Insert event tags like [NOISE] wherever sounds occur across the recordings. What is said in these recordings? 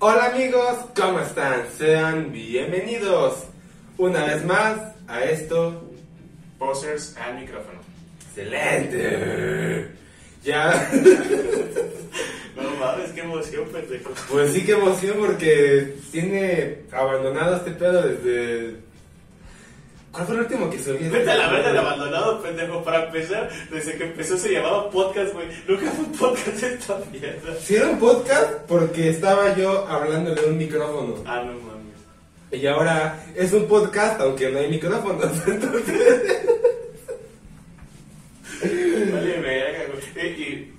Hola amigos, ¿cómo están? Sean bienvenidos una vez más a esto. Posers al micrófono. ¡Excelente! Ya, No mames, qué emoción, pendejo. pues sí que emoción porque tiene abandonado este pedo desde... ¿Cuál fue el último que subí? Vete a la verga de abandonado, pendejo. Para empezar, desde que empezó se llamaba podcast, güey. Nunca fue un podcast esta mierda. Si era un podcast porque estaba yo hablándole a un micrófono. Ah, no mames. Y ahora es un podcast aunque no hay micrófonos. [LAUGHS] Entonces... Vale, verga, güey. Eh, Y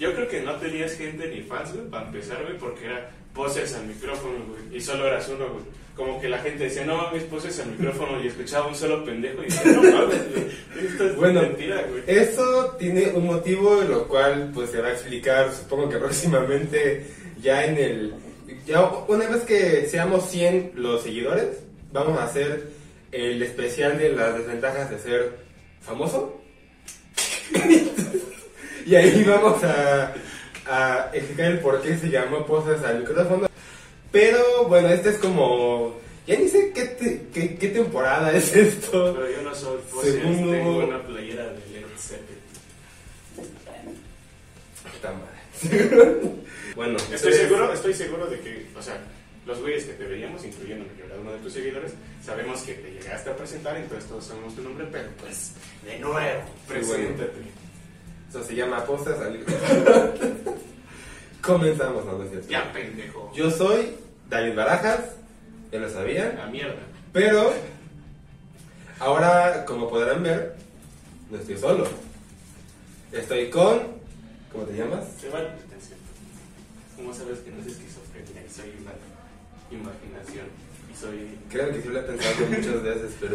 yo creo que no tenías gente ni fans, güey, para empezar, güey, porque era poses al micrófono, güey. Y solo eras uno, güey. Como que la gente decía, no mames, poses al micrófono. Y escuchaba un solo pendejo y decía, no mames, güey. Esto es Bueno, mentira, güey. Eso tiene un motivo, lo cual pues se va a explicar, supongo que [LAUGHS] próximamente, ya en el... Ya una vez que seamos 100 los seguidores, vamos a hacer el especial de las desventajas de ser famoso. [LAUGHS] y ahí vamos a, a explicar el por qué se llama Poses al micrófono. Pero bueno, este es como... Ya ni sé qué, te- qué, qué temporada es esto. Pero yo no soy poses, Segundo- tengo una playera de Led Zeppelin. Puta madre. [LAUGHS] bueno, Estoy seguro, estoy seguro de que, o sea, los güeyes que te veíamos, incluyendo cada uno de tus seguidores, sabemos que te llegaste a presentar, entonces todos sabemos tu nombre, pero pues, de nuevo, preséntate. Eso se llama postas [LAUGHS] al Comenzamos, no, no. Ya, pendejo. Yo soy David Barajas, ya lo sabían, La mierda. pero ahora, como podrán ver, no estoy solo. Estoy con. ¿Cómo te llamas? Atención. ¿Cómo sabes que no es esquizofrenia soy una imaginación? Y soy, Creo que sí lo he pensado muchas veces, pero.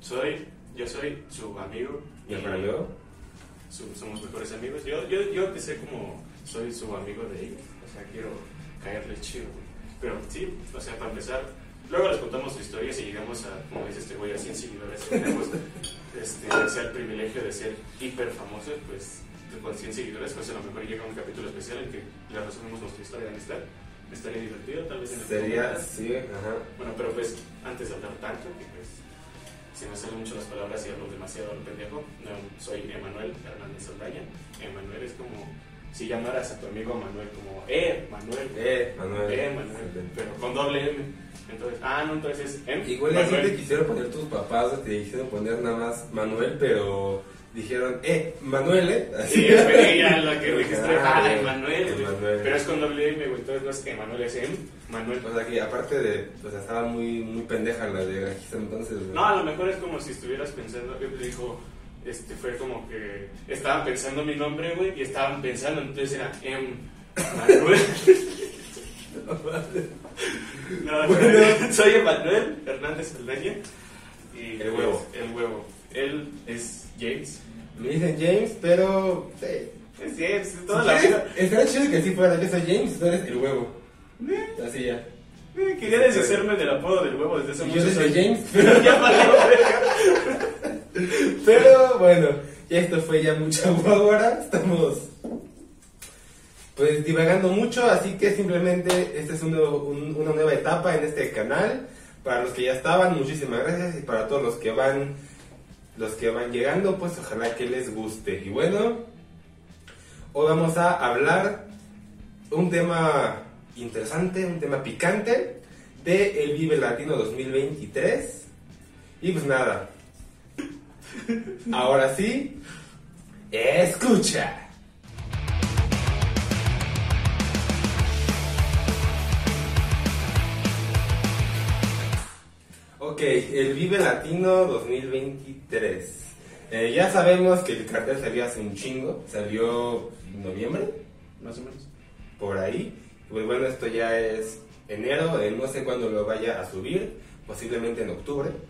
soy, yo soy su amigo. ¿Y amigo? su- somos mejores amigos. Yo, yo, yo empecé como soy su amigo de ellos, o sea, quiero caerle chido, güey. Pero sí, o sea, para empezar, luego les contamos su historia y llegamos a, como dice este güey, a 100 seguidores, tenemos este, o sea, el privilegio de ser hiper famosos, pues con 100 seguidores, pues a lo mejor llega un capítulo especial en que le resumimos nuestra historia de amistad. Estaría divertido, tal vez en el Sería, momento. sí, ajá. Bueno, pero pues antes de hablar tanto, que pues se me salen mucho las palabras y hablo demasiado al pendejo, no, soy Emanuel Hernández Saldaña. Emanuel es como si llamaras a tu amigo Manuel como, eh, Manuel, Eh, Manuel. eh, Manuel, pero con doble M. Entonces, ah, no, entonces es M. Igual así Manuel. te quisieron poner tus papás, te quisieron poner nada más Manuel, pero dijeron, eh, Manuel, eh. Así. Sí, fue ella la que [LAUGHS] registré, Ah, ah. Emanuel. Pero es con doble M, güey, entonces no es Emanuel, es M, Manuel. O sea que aparte de, pues estaba muy, muy pendeja la de registro entonces. No, a lo mejor es como si estuvieras pensando, que dijo, este, fue como que estaban pensando mi nombre, güey, y estaban pensando, entonces era M. Manuel. [LAUGHS] No, Bueno. [LAUGHS] soy Emanuel Hernández Saldaña. Y El huevo. pues, el huevo. Él es James. Me dicen James, pero... eh, Es James, si toda la quieres, vida. chido que sí fuera, yo soy James tú eres el huevo. Así ya. Eh, Quería deshacerme del apodo del huevo desde hace Y yo muchos soy. James, pero... [LAUGHS] Ya valió, verga. Pero bueno, ya esto fue ya mucha ahora. Estamos pues divagando mucho, así que simplemente esta es un nuevo- un- una nueva etapa en este canal. Para los que ya estaban, muchísimas gracias y para todos los que van los que van llegando, pues ojalá que les guste. Y bueno, hoy vamos a hablar un tema interesante, un tema picante de el Vive Latino 2023. Y pues nada, Ahora sí, escucha. Ok, el Vive Latino 2023. Eh, ya sabemos que el cartel salió hace un chingo, salió en noviembre, Más o menos. por ahí. Pues bueno, esto ya es enero, eh, no sé cuándo lo vaya a subir, posiblemente en octubre. [LAUGHS]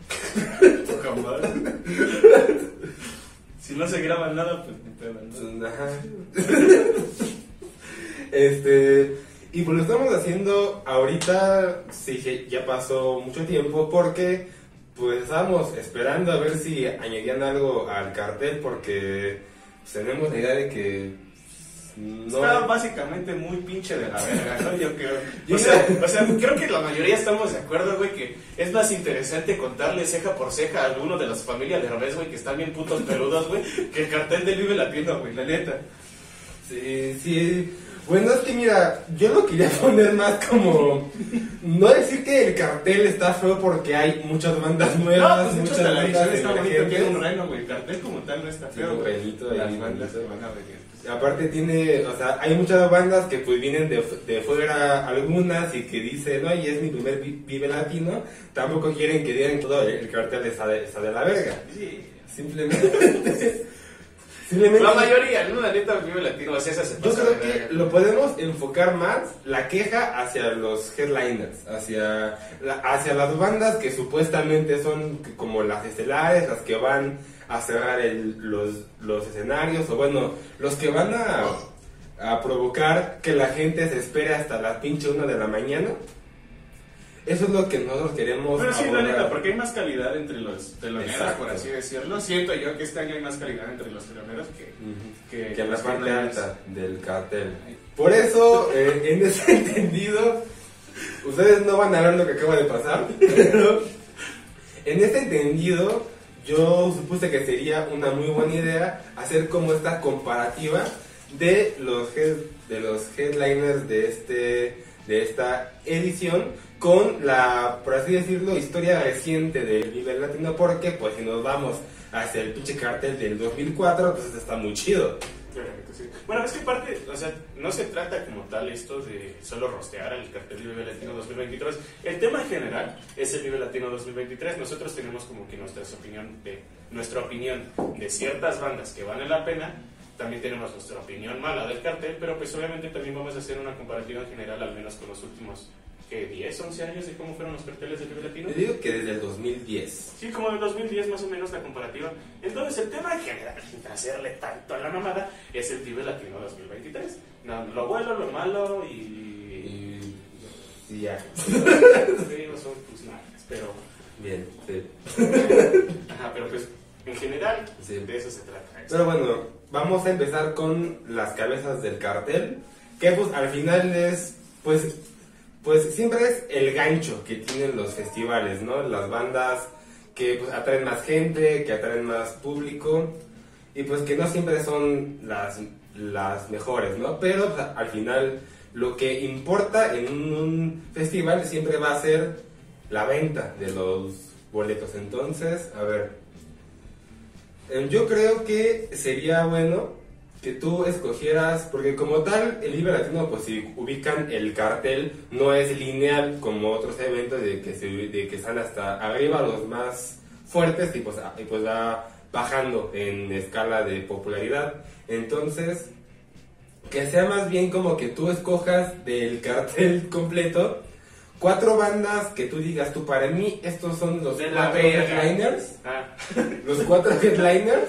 Si no se graba nada, pues ni pedo, ¿no? Ajá. [LAUGHS] Este, y pues lo estamos haciendo ahorita, sí ya pasó mucho tiempo porque pues estábamos esperando a ver si añadían algo al cartel porque pues, tenemos la idea de que No, Está básicamente muy pinche de la verga, ¿no? Yo creo. Yo O sea, creo- o sea, creo que la mayoría estamos de acuerdo, güey, que es más interesante contarle ceja por ceja a alguno de las familias de Revés, güey, que están bien putos peludos, güey, que el cartel del Vive Latino, güey, la neta. Sí, sí. Bueno, es que mira, yo lo quería poner más como. No decir que el cartel está feo porque hay muchas bandas No, nuevas, pues de hecho muchas la bandas edición está bonito, tiene un reno, güey, el cartel como tal no está feo, güey. Las bandas que van a venir. Y Aparte tiene, o sea, hay muchas bandas que pues vienen de, de fuera algunas y que dicen, oye, es mi primer vi- Vive Latino, tampoco quieren que digan todo el, el cartel está de, está de la verga. Sí. Simplemente... [LAUGHS] simplemente La mayoría, ¿no? La neta, Vive Latino, o sea, se Yo pasa creo de que verga. lo podemos enfocar más la queja hacia los headliners, hacia, la- hacia las bandas que supuestamente son como las estelares, las que van a cerrar el- los, los escenarios, o bueno, los que van a, a provocar que la gente se espere hasta las pinche una de la mañana. Eso es lo que nosotros queremos. Pero sí, la neta, porque hay más calidad entre los teloneros, por así decirlo. Siento yo que este año hay más calidad entre los teloneros que, que, que en la parte alta del cartel. Por eso, eh, [LAUGHS] en ese entendido, ustedes no van a ver lo que acaba de pasar, [LAUGHS] pero en este entendido, yo supuse que sería una muy buena idea hacer como esta comparativa de los head- de los headliners de este de esta edición con la, por así decirlo, historia reciente del Vive Latino, porque pues si nos vamos hacia el pinche cartel del 2004, pues este está muy chido. Claramente, sí. Bueno, es que parte, o sea, no se trata como tal esto de solo rostear al cartel Vive Latino 2023. El tema en general es el Vive Latino 2023. Nosotros tenemos como que nuestra opinión de, nuestra opinión de ciertas bandas que valen la pena. También tenemos nuestra opinión mala del cartel, pero pues obviamente también vamos a hacer una comparativa en general, al menos con los últimos, ¿qué? 10, 11 años de cómo fueron los carteles del Vive Latino. Yo digo que desde el 2010. Sí, como en 2010 más o menos la comparativa. Entonces el tema en general, sin hacerle tanto a la mamada, es el Vive Latino 2023. No, lo bueno, lo malo y... Y, y ya. [LAUGHS] Sí, son tus nalgas, pero... Bien, sí. Ajá, pero pues en general Sí. de eso se trata. Pero bueno, vamos a empezar con las cabezas del cartel, que pues al final es, pues, pues siempre es el gancho que tienen los festivales, ¿no? Las bandas que pues, atraen más gente, que atraen más público, y pues que no siempre son las, las mejores, ¿no? Pero pues, al final lo que importa en un, festival siempre va a ser la venta de los boletos. Entonces, a ver, Yo creo que sería bueno que tú escogieras, porque como tal, el Vive Latino, pues si ubican el cartel, no es lineal como otros eventos de que, se, de que están hasta arriba los más fuertes y pues, y pues va bajando en escala de popularidad. Entonces, que sea más bien como que tú escojas del cartel [LAUGHS] completo cuatro bandas que tú digas tú para mí estos son los De cuatro headliners Ah, [LAUGHS] los cuatro headliners,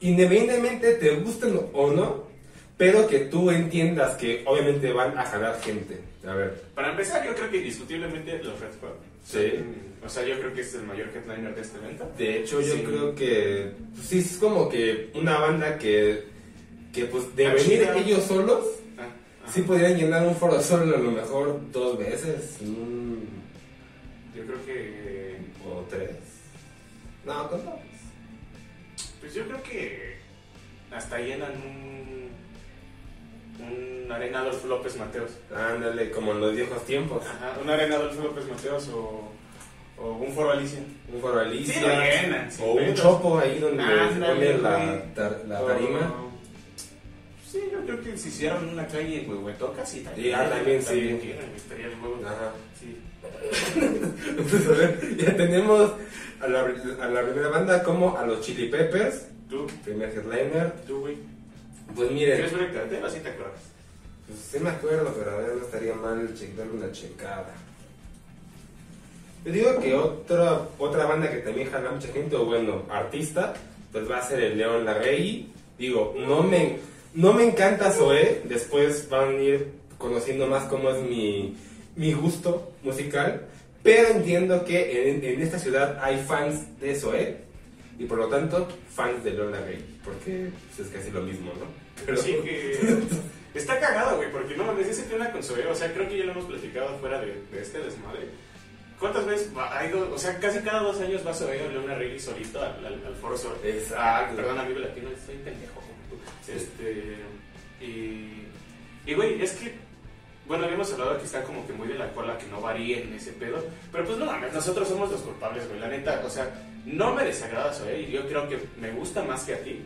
independientemente te gusten o no, pero que tú entiendas que obviamente van a jalar gente. A ver, para empezar, yo creo que indiscutiblemente los Red Hot. Sí. O sea, yo creo que es el mayor headliner de este evento. de hecho yo Sí. creo que pues, sí es como que una banda que, que pues de venir ellos solos. Sí podrían llenar un foro solo a lo mejor dos veces, mm, Yo creo que... o tres. No, con dos. Pues yo creo que hasta llenan un, un Arena Adolfo López Mateos. Ándale, como en los viejos tiempos. Ajá, un Arena Adolfo López Mateos o, o un Foro Alicia. Un foro Alicia, Sí, lo llenan, o un chopo ahí donde pone la, tar- la O- tarima. Sí, yo creo que si hicieran una calle en Huehuetoca, sí, Sí, ah, también sí. quieren, estaría el huevo. Ajá. Sí. [LAUGHS] Pues a ver, ya tenemos a la, a la primera banda como a los Chili Peppers, Tú, primer headliner. tú, güey. Pues miren, ¿Quieres ver el cartel o sí te acuerdas? pues sí me acuerdo, pero a ver, no estaría mal darle una checada. Yo digo que otra, otra banda que también jala mucha gente, o bueno, artista, pues va a ser el León Larregui. Digo, no me, no me encanta Zoé, después van a ir conociendo más cómo es mi, mi gusto musical, pero entiendo que en, en esta ciudad hay fans de Zoé, y por lo tanto fans de Lola Rey, porque pues, es casi lo mismo, ¿no? Pero sí que [LAUGHS] está cagado, güey, porque no mames, ese tema con Zoe, o sea, creo que ya lo hemos platicado fuera de, de este desmadre. ¿Cuántas veces ha ido, o sea, casi cada dos años va a Leona Rey solito al, al, al foro Sol? Exacto. Ah, perdón, amigo latino, soy pendejo Este, y, y güey, es que, bueno, habíamos hablado que está como que muy de la cola que no varíen ese pedo, pero pues no mames, nosotros somos los culpables, güey, la neta, o sea, no me desagrada Zoe, y yo creo que me gusta más que a ti.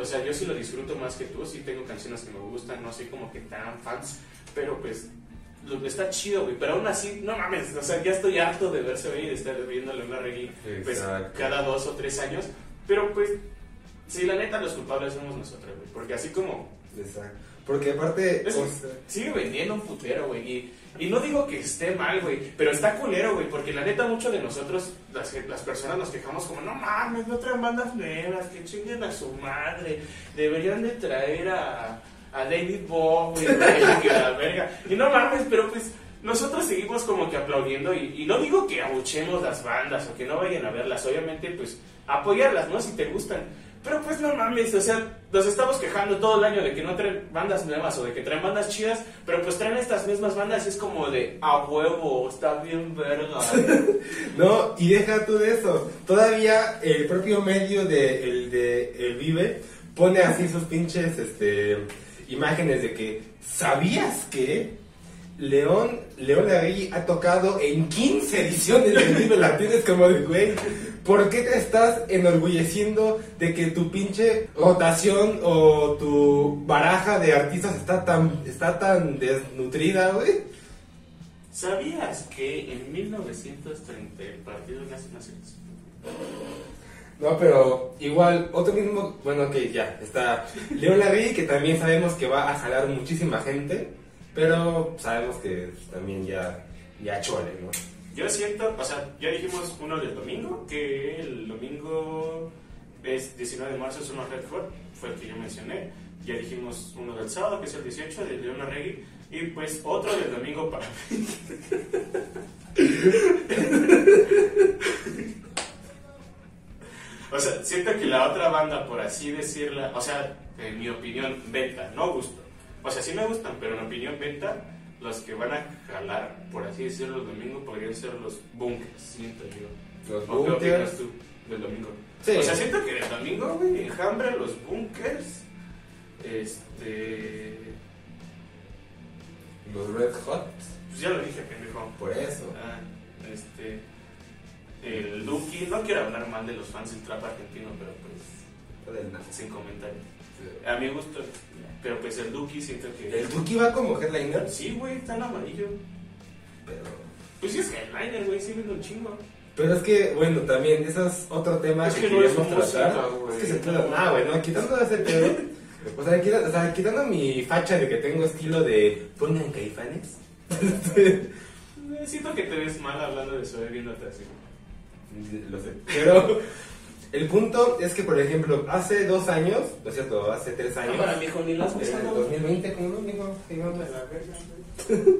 O sea, yo sí lo disfruto más que tú, sí tengo canciones que me gustan, no soy como que tan fans, pero pues está chido, güey. Pero aún así, no mames, o sea, ya estoy harto de verse y de estar viéndole una reggae pues, cada dos o tres años. Pero pues, sí, la neta, los culpables somos nosotros, güey. Porque así como Exacto. Porque aparte, Es- o sea, sigue vendiendo un putero, güey. Y, y no digo que esté mal, güey, pero está culero, güey, porque la neta, muchos de nosotros, las, las personas nos quejamos como, no mames, no traen bandas nuevas, que chinguen a su madre, deberían de traer a, a David Bowie, la verga. Y no mames, pero pues nosotros seguimos como que aplaudiendo y, y no digo que abuchemos las bandas o que no vayan a verlas, obviamente pues apoyarlas, ¿no? Si te gustan. Pero pues no mames, o sea, nos estamos quejando todo el año de que no traen bandas nuevas o de que traen bandas chidas, pero pues traen estas mismas bandas y es como de a huevo, está bien verga. [LAUGHS] No, y deja tú de eso. Todavía el propio medio de el de el Vive pone así sus pinches este imágenes de que ¿sabías que León León Larregui ha tocado en 15 ediciones del Vive Latino? Es como de güey, ¿por qué te estás enorgulleciendo de que tu pinche rotación o tu baraja de artistas está tan está tan desnutrida, güey? ¿Sabías que en 1930 el Partido Nacional No, pero igual, otro mismo, bueno, que ya, está León Larregui, que también sabemos que va a jalar muchísima gente, pero sabemos que también ya, ya chole, ¿no? Yo siento, o sea, ya dijimos uno del domingo, que el domingo es 19 de marzo, es uno Red Hot, fue el que yo mencioné. Ya dijimos uno del sábado, que es el 18, de Leona Reggae. Y pues otro del domingo para [LAUGHS] o sea, siento que la otra banda, por así decirla, o sea, en mi opinión, venta, no gusto. O sea, sí me gustan, pero en opinión venta, los que van a jalar, por así decirlo, el domingo podrían ser los bunkers, siento yo. Los ¿O qué opinas bunkers. tú del domingo? Sí. O sea, siento que del domingo, güey, enjambre, los bunkers, este... Los Red Hot, Pues ya lo dije, pendejo. por eso. Ah, este... El Duki, no quiero hablar mal de los fans del trap argentino, pero pues, sin comentarios. A mi gusto, pero pues el Duki siento que... El Duki va como headliner, Sí, güey, está en amarillo. pero... Pues sí es headliner, güey, sí vende un chingo. Pero es que, bueno, también, eso es otro tema Es que, que no queríamos tratar. Es que se trata, nada, güey, no, quitando ese pedo, o sea, quita- o sea, quitando mi facha de que tengo estilo de pongan caifanes. Eh, Siento que te ves mal hablando de eso, eh, viéndote así. [LAUGHS] Lo sé. Pero el punto es que, por ejemplo, hace dos años, no es cierto, hace tres años, mijo, ni las en el 2020, ¿cómo no, mijo? Sí, no, [LAUGHS]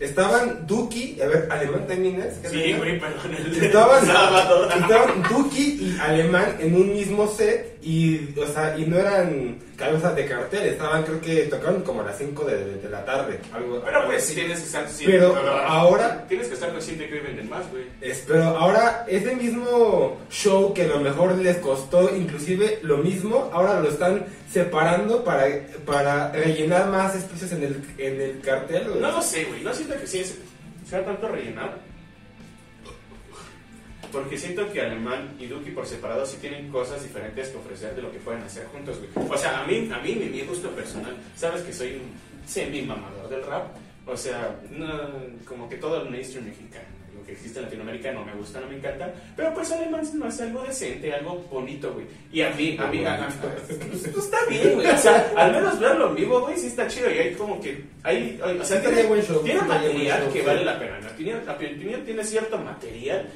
Estaban Duki, a ver, Alemán también es. ¿Qué Sí, güey, perdón, Estaban, estaban Duki y Alemán en un mismo set y, o sea, y no eran cabezas de cartel, estaban creo que tocaron como a las 5 de, de- de la tarde, algo Pero algo pues así. tienes que estar Pero ahora- Tienes que estar consciente que venden más, güey. Es- pero ahora ese mismo show que a lo mejor les costó inclusive lo mismo, ahora lo están separando para, para rellenar más espacios en el, en el cartel. No lo sé, güey. No siento que sí sea tanto rellenar. Porque siento que Alemán y Duki por separado sí tienen cosas diferentes que ofrecer de lo que pueden hacer juntos, güey. O sea, a mí, a mí, mi, gusto personal, sabes que soy un semi-mamador del rap. O sea, no, como que todo el mainstream mexicano, lo que existe en Latinoamérica no me gusta, no me encanta. Pero pues Alemán me hace algo decente, algo bonito, güey. Y a mí, a mí, a- a- [LAUGHS] pues, pues, está bien, güey. O sea, al menos verlo en vivo, güey, sí está chido. Y hay como que, hay, o sea, tiene buen show, tiene material que vale la pena. La opinión tiene cierto material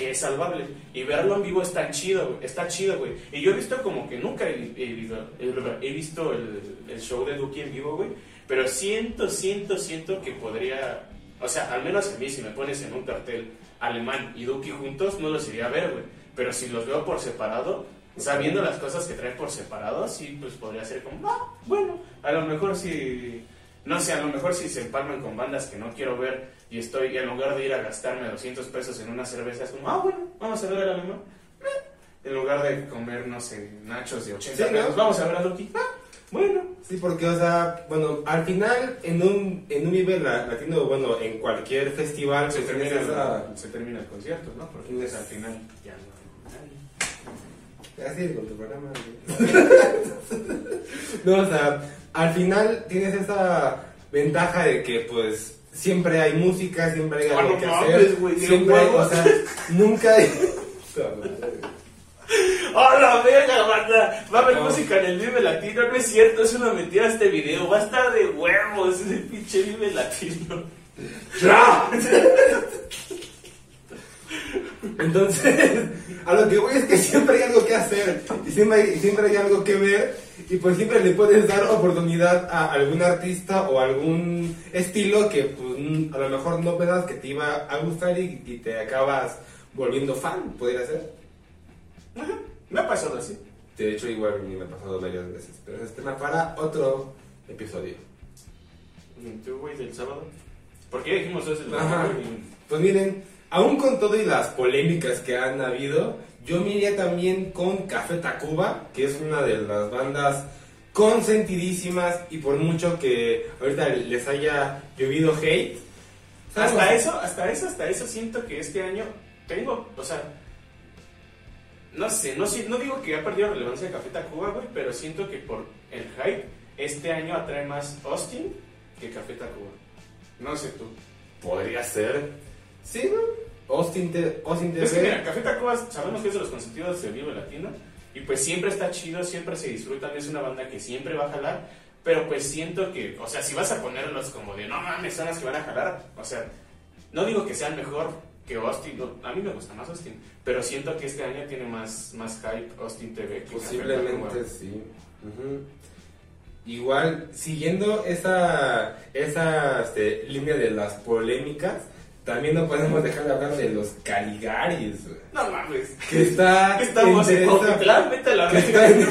que es salvable. Y verlo en vivo está chido, güey. Está chido, güey. Y yo he visto como que nunca he, he visto, he visto el, el show de Duki en vivo, güey. Pero siento, siento, siento que podría... O sea, al menos a mí, si me pones en un cartel alemán y Duki juntos, no los iría a ver, güey. Pero si los veo por separado, sabiendo las cosas que traen por separado, sí, pues podría ser como, ah, bueno, a lo mejor si, no sé, a lo mejor si se empalman con bandas que no quiero ver y estoy, en lugar de ir a gastarme 200 pesos en una cerveza, es como, ah, bueno, vamos a ver a la misma. Eh, En lugar de comer, no sé, nachos de 80 Sí, ¿no? pesos, vamos a ver a Loki. Ah, bueno. Sí, porque, o sea, bueno, al final, en un, en un Vive La- Latino, bueno, en cualquier festival, Se pues, termina, el, se termina el concierto, ¿no? Porque pues, al final ya no. Así con tu programa. güey. [LAUGHS] no, o sea, al final tienes esa ventaja de que, pues, siempre hay música, siempre hay Ah, algo que hacer. siempre hay, o sea, nunca hay. [LAUGHS] ¡Oh, la verga, banda! Va a haber música en el Vive Latino. No es cierto, es una mentira este video. Va a estar de huevos ese pinche Vive Latino. [LAUGHS] Entonces, [LAUGHS] a lo que voy es que siempre hay algo que hacer y siempre hay, siempre hay algo que ver y pues siempre le puedes dar oportunidad a algún artista o algún estilo que pues, a lo mejor no pensabas que te iba a gustar y, y te acabas volviendo fan, podría ser. Ajá, Me ha pasado así. De hecho, igual me ha pasado varias veces, pero ese es tema para otro episodio. ¿Y ¿Tú, güey, del sábado? ¿Por qué dijimos eso Ajá. Pues miren, aún con todo y las polémicas que han habido, yo me iría también con Café Tacuba, que es una de las bandas consentidísimas y por mucho que ahorita les haya llovido hate. ¿sabes? Hasta eso, hasta eso, hasta eso siento que este año tengo, o sea, no sé, no, no digo que ha perdido relevancia de Café Tacuba, güey, pero siento que por el hype, este año atrae más Austin que Café Tacuba. No sé tú. Podría ser. Sí, ¿no? Austin, te, Austin Es que TV. mira, Café Tacuba sabemos que es de los consentidos del Vivo Latino y pues siempre está chido, siempre se disfrutan, es una banda que siempre va a jalar, pero pues siento que, o sea, si vas a ponerlos como de no mames, son las que van a jalar, o sea, no digo que sean mejor que Austin, no, a mí me gusta más Austin, pero siento que este año tiene más, más hype Austin TV que Posiblemente sí. Igual, siguiendo esa, esa este, línea de las polémicas, también no podemos dejar de hablar de los Caligaris, güey. No mames. Que está. [LAUGHS] Estamos en Cuautitlán, vete a la verga. en-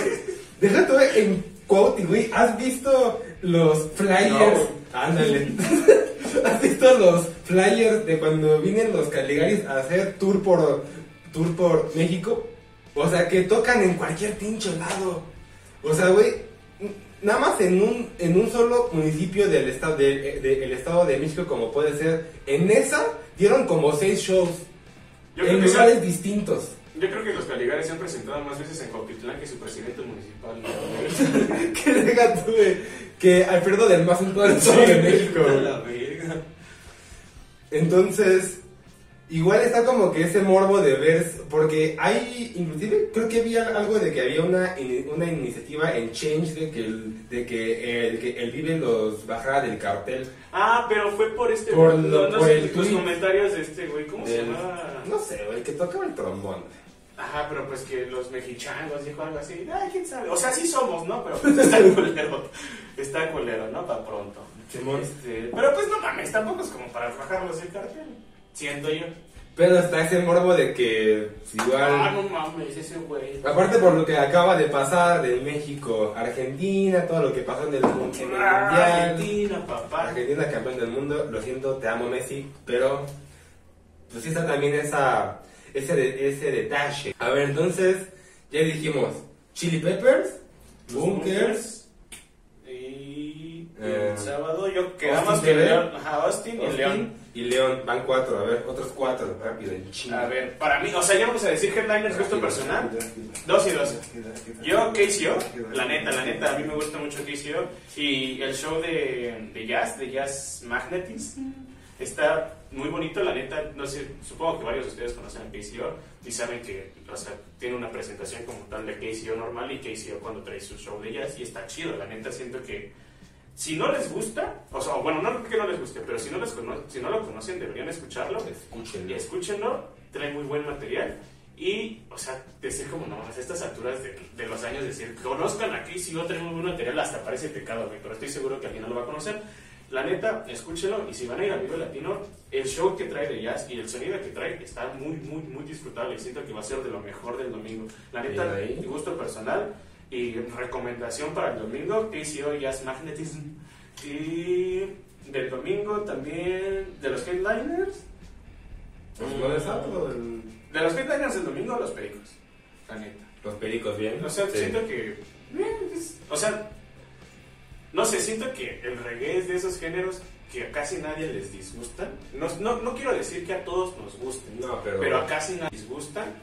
Deja tú en Cuauhti, güey. ¿Has visto los flyers? No. Ándale. [LAUGHS] ¿Has visto los flyers de cuando vienen los Caligaris a hacer tour por, tour por México? O sea, que tocan en cualquier pinche lado. O sea, güey, nada más en un, en un solo municipio del estado, de- de- el estado de México, como puede ser, en esa dieron como seis shows Yo en sea- lugares distintos. Yo creo que los Caligares se han presentado más veces en Cuautitlán que su presidente municipal. ¿no? que deja tú, güey, que Alfredo del Mazo en todo el estado de México. La verga. Entonces, igual está como que ese morbo de ver, porque hay, inclusive creo que había algo de que había una, ini- una iniciativa en Change de que el, de que el, que el Vive los bajara del cartel. Ah, pero fue por este. Por lo- no por sé, el los tweet. comentarios de este güey. ¿Cómo se del- llamaba? No sé, güey, que tocaba el trombón. Ajá, pero pues que los mexichangos dijo algo así. Ay, quién sabe. O sea, sí somos, ¿no? Pero pues está [LAUGHS] culero. Está culero, ¿no? Para pronto. Este, pero pues no mames, tampoco es como para bajarlos del cartel. Siento yo. Pero está ese morbo de que igual... Ah, no mames, ese güey. Aparte por lo que acaba de pasar de México, Argentina, todo lo que pasó en el, mun- en el Ah. Argentina, papá. Argentina campeón del mundo, lo siento, te amo Messi, pero pues sí está también esa, ese, de- ese detalle. A ver, entonces, ya dijimos, Chili Peppers, Bunkers, Y Eh, el sábado yo quedamos que León, ajá, Austin, y León. Y León, van cuatro, a ver, otros cuatro, rápido. A ver, para mí, o sea, ya vamos a decir headliners gusto personal. Dos y dos. Yo, KCO, la neta, la neta, a mí me gusta mucho KCO. Y el show de, de jazz, de Jazz Magnetism, está muy bonito, la neta. No sé, supongo que varios de ustedes conocen a KCO y saben que, o sea, tiene una presentación como tal de KCO normal y KCO cuando trae su show de jazz y está chido. La neta, siento que si no les gusta, o sea, bueno, no que no les guste, pero si no, les cono- si no lo conocen, deberían escucharlo. Escúchenlo. Escúchenlo, trae muy buen material. Y, o sea, decir como no, a estas alturas de, de los años, decir, conozcan aquí, si no trae muy buen material, hasta parece pecado, güey, pero estoy seguro que alguien no lo va a conocer. La neta, escúchenlo y si van a ir a Vivo Latino, el show que trae de jazz y el sonido que trae está muy, muy, muy disfrutable. Siento que va a ser de lo mejor del domingo. La neta, mi gusto personal y recomendación para el domingo, KCO Jazz Magnetism. Y del domingo también, de los headliners, Pues no de sábado, el- de los headliners del domingo, los pericos. La neta. los pericos bien. O sea, Sí. siento que. O sea, no sé, siento que el reggae es de esos géneros que a casi nadie les disgustan. No, no, no quiero decir que a todos nos gusten, No, pero- a casi nadie les disgustan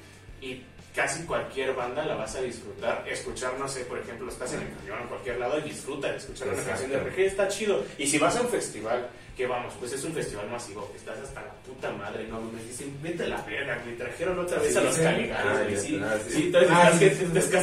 y casi cualquier banda la vas a disfrutar. Escuchar, no sé, por ejemplo, estás en el camión en cualquier lado y disfruta de escuchar una canción de reggae, está chido. Y si vas a un festival, que vamos, pues es un festival masivo, estás hasta la puta madre, no me dicen, vete a la verga, me trajeron otra vez Sí, a los sí. caligaris, Ah, sí, ah, sí. sí, entonces Ah, estás, que,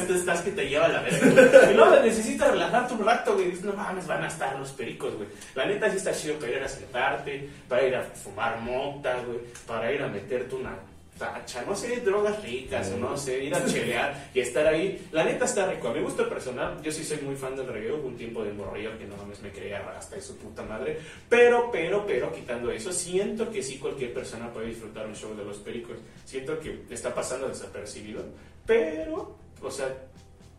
sí. estás, que te lleva a la verga. Y luego necesitas relajarte un rato, güey. Dices, no mames, van a estar los pericos, güey. La neta sí está chido para ir a sentarte, para ir a fumar mota, güey, para ir a meterte una tacha, no sé, drogas ricas o no sé, ir a [LAUGHS] chelear y estar ahí. La neta está rico. A mi gusto personal, yo sí soy muy fan del reggae. Hubo un tiempo de morrillo que no mames me creía hasta de su puta madre. Pero, pero, pero, quitando eso, siento que sí cualquier persona puede disfrutar un show de los pericos. Siento que está pasando desapercibido. Pero, o sea,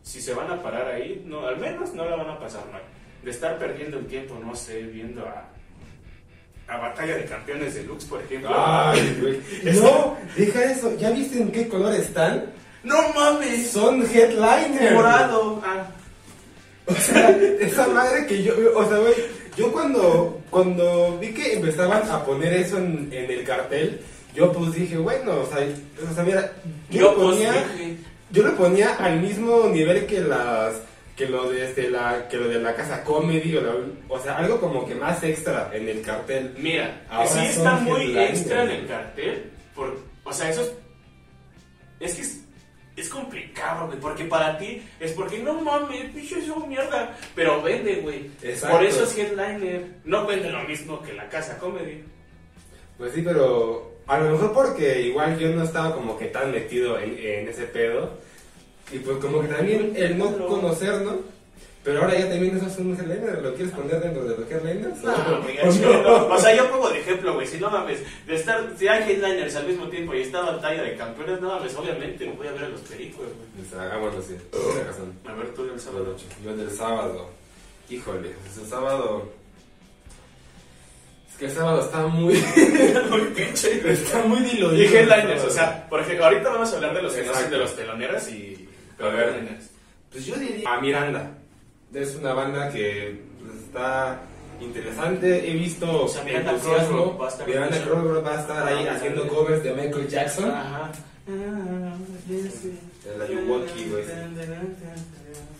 si se van a parar ahí, no, al menos no la van a pasar mal. De estar perdiendo el tiempo, no sé, viendo a, a Batalla de Campeones Deluxe, por ejemplo. Ay, [LAUGHS] güey. No, deja eso. ¿Ya viste en qué color están? ¡No mames! Son headliners. Morado. Ah, [LAUGHS] O sea, esa madre que yo, o sea, güey, yo cuando, cuando vi que empezaban a poner eso en, en el cartel, yo pues dije, bueno, o sea, o sea mira, yo, pues ponía, dije, yo lo ponía al mismo nivel que las, que lo de este, la, que lo de la casa comedy, o, la- o sea, algo como que más extra en el cartel. Mira, Ahora sí está muy extra en el cartel. Por, o sea, eso es. Es que es, es complicado, güey. Porque para ti es porque no mames, pinche eso mierda. Pero vende, güey. Exacto. Por eso es headliner. No vende lo mismo que la casa comedy. Pues sí, pero a lo mejor porque igual yo no estaba como que tan metido en, en ese pedo. Y pues como que también el no conocer, ¿no? Pero ahora ya también eso es un headliner, ¿lo quieres poner dentro de los headliners? No, ¿O no? no. O sea, yo pongo de ejemplo, güey. Si no mames, de estar, si hay headliners al mismo tiempo y está batalla de campeones, no mames, obviamente voy a ver a los pericos, güey. Pues hagámoslo así, razón. A ver tú el sábado. Yo del sábado. Híjole, ese sábado... Es que el sábado está muy... [LAUGHS] Muy pinche. está muy diluido. Y el headliners, o sea, por ejemplo, ahorita vamos a hablar de los Exacto. de los teloneros y. A ver. Pues yo diría a Miranda. Es una banda que pues, está interesante. He visto O sea, Miranda entusiasmo. Crawford va a estar Miranda va a estar ahí Ah, haciendo covers de Michael Jackson. Ajá. El Ayuwoki, güey.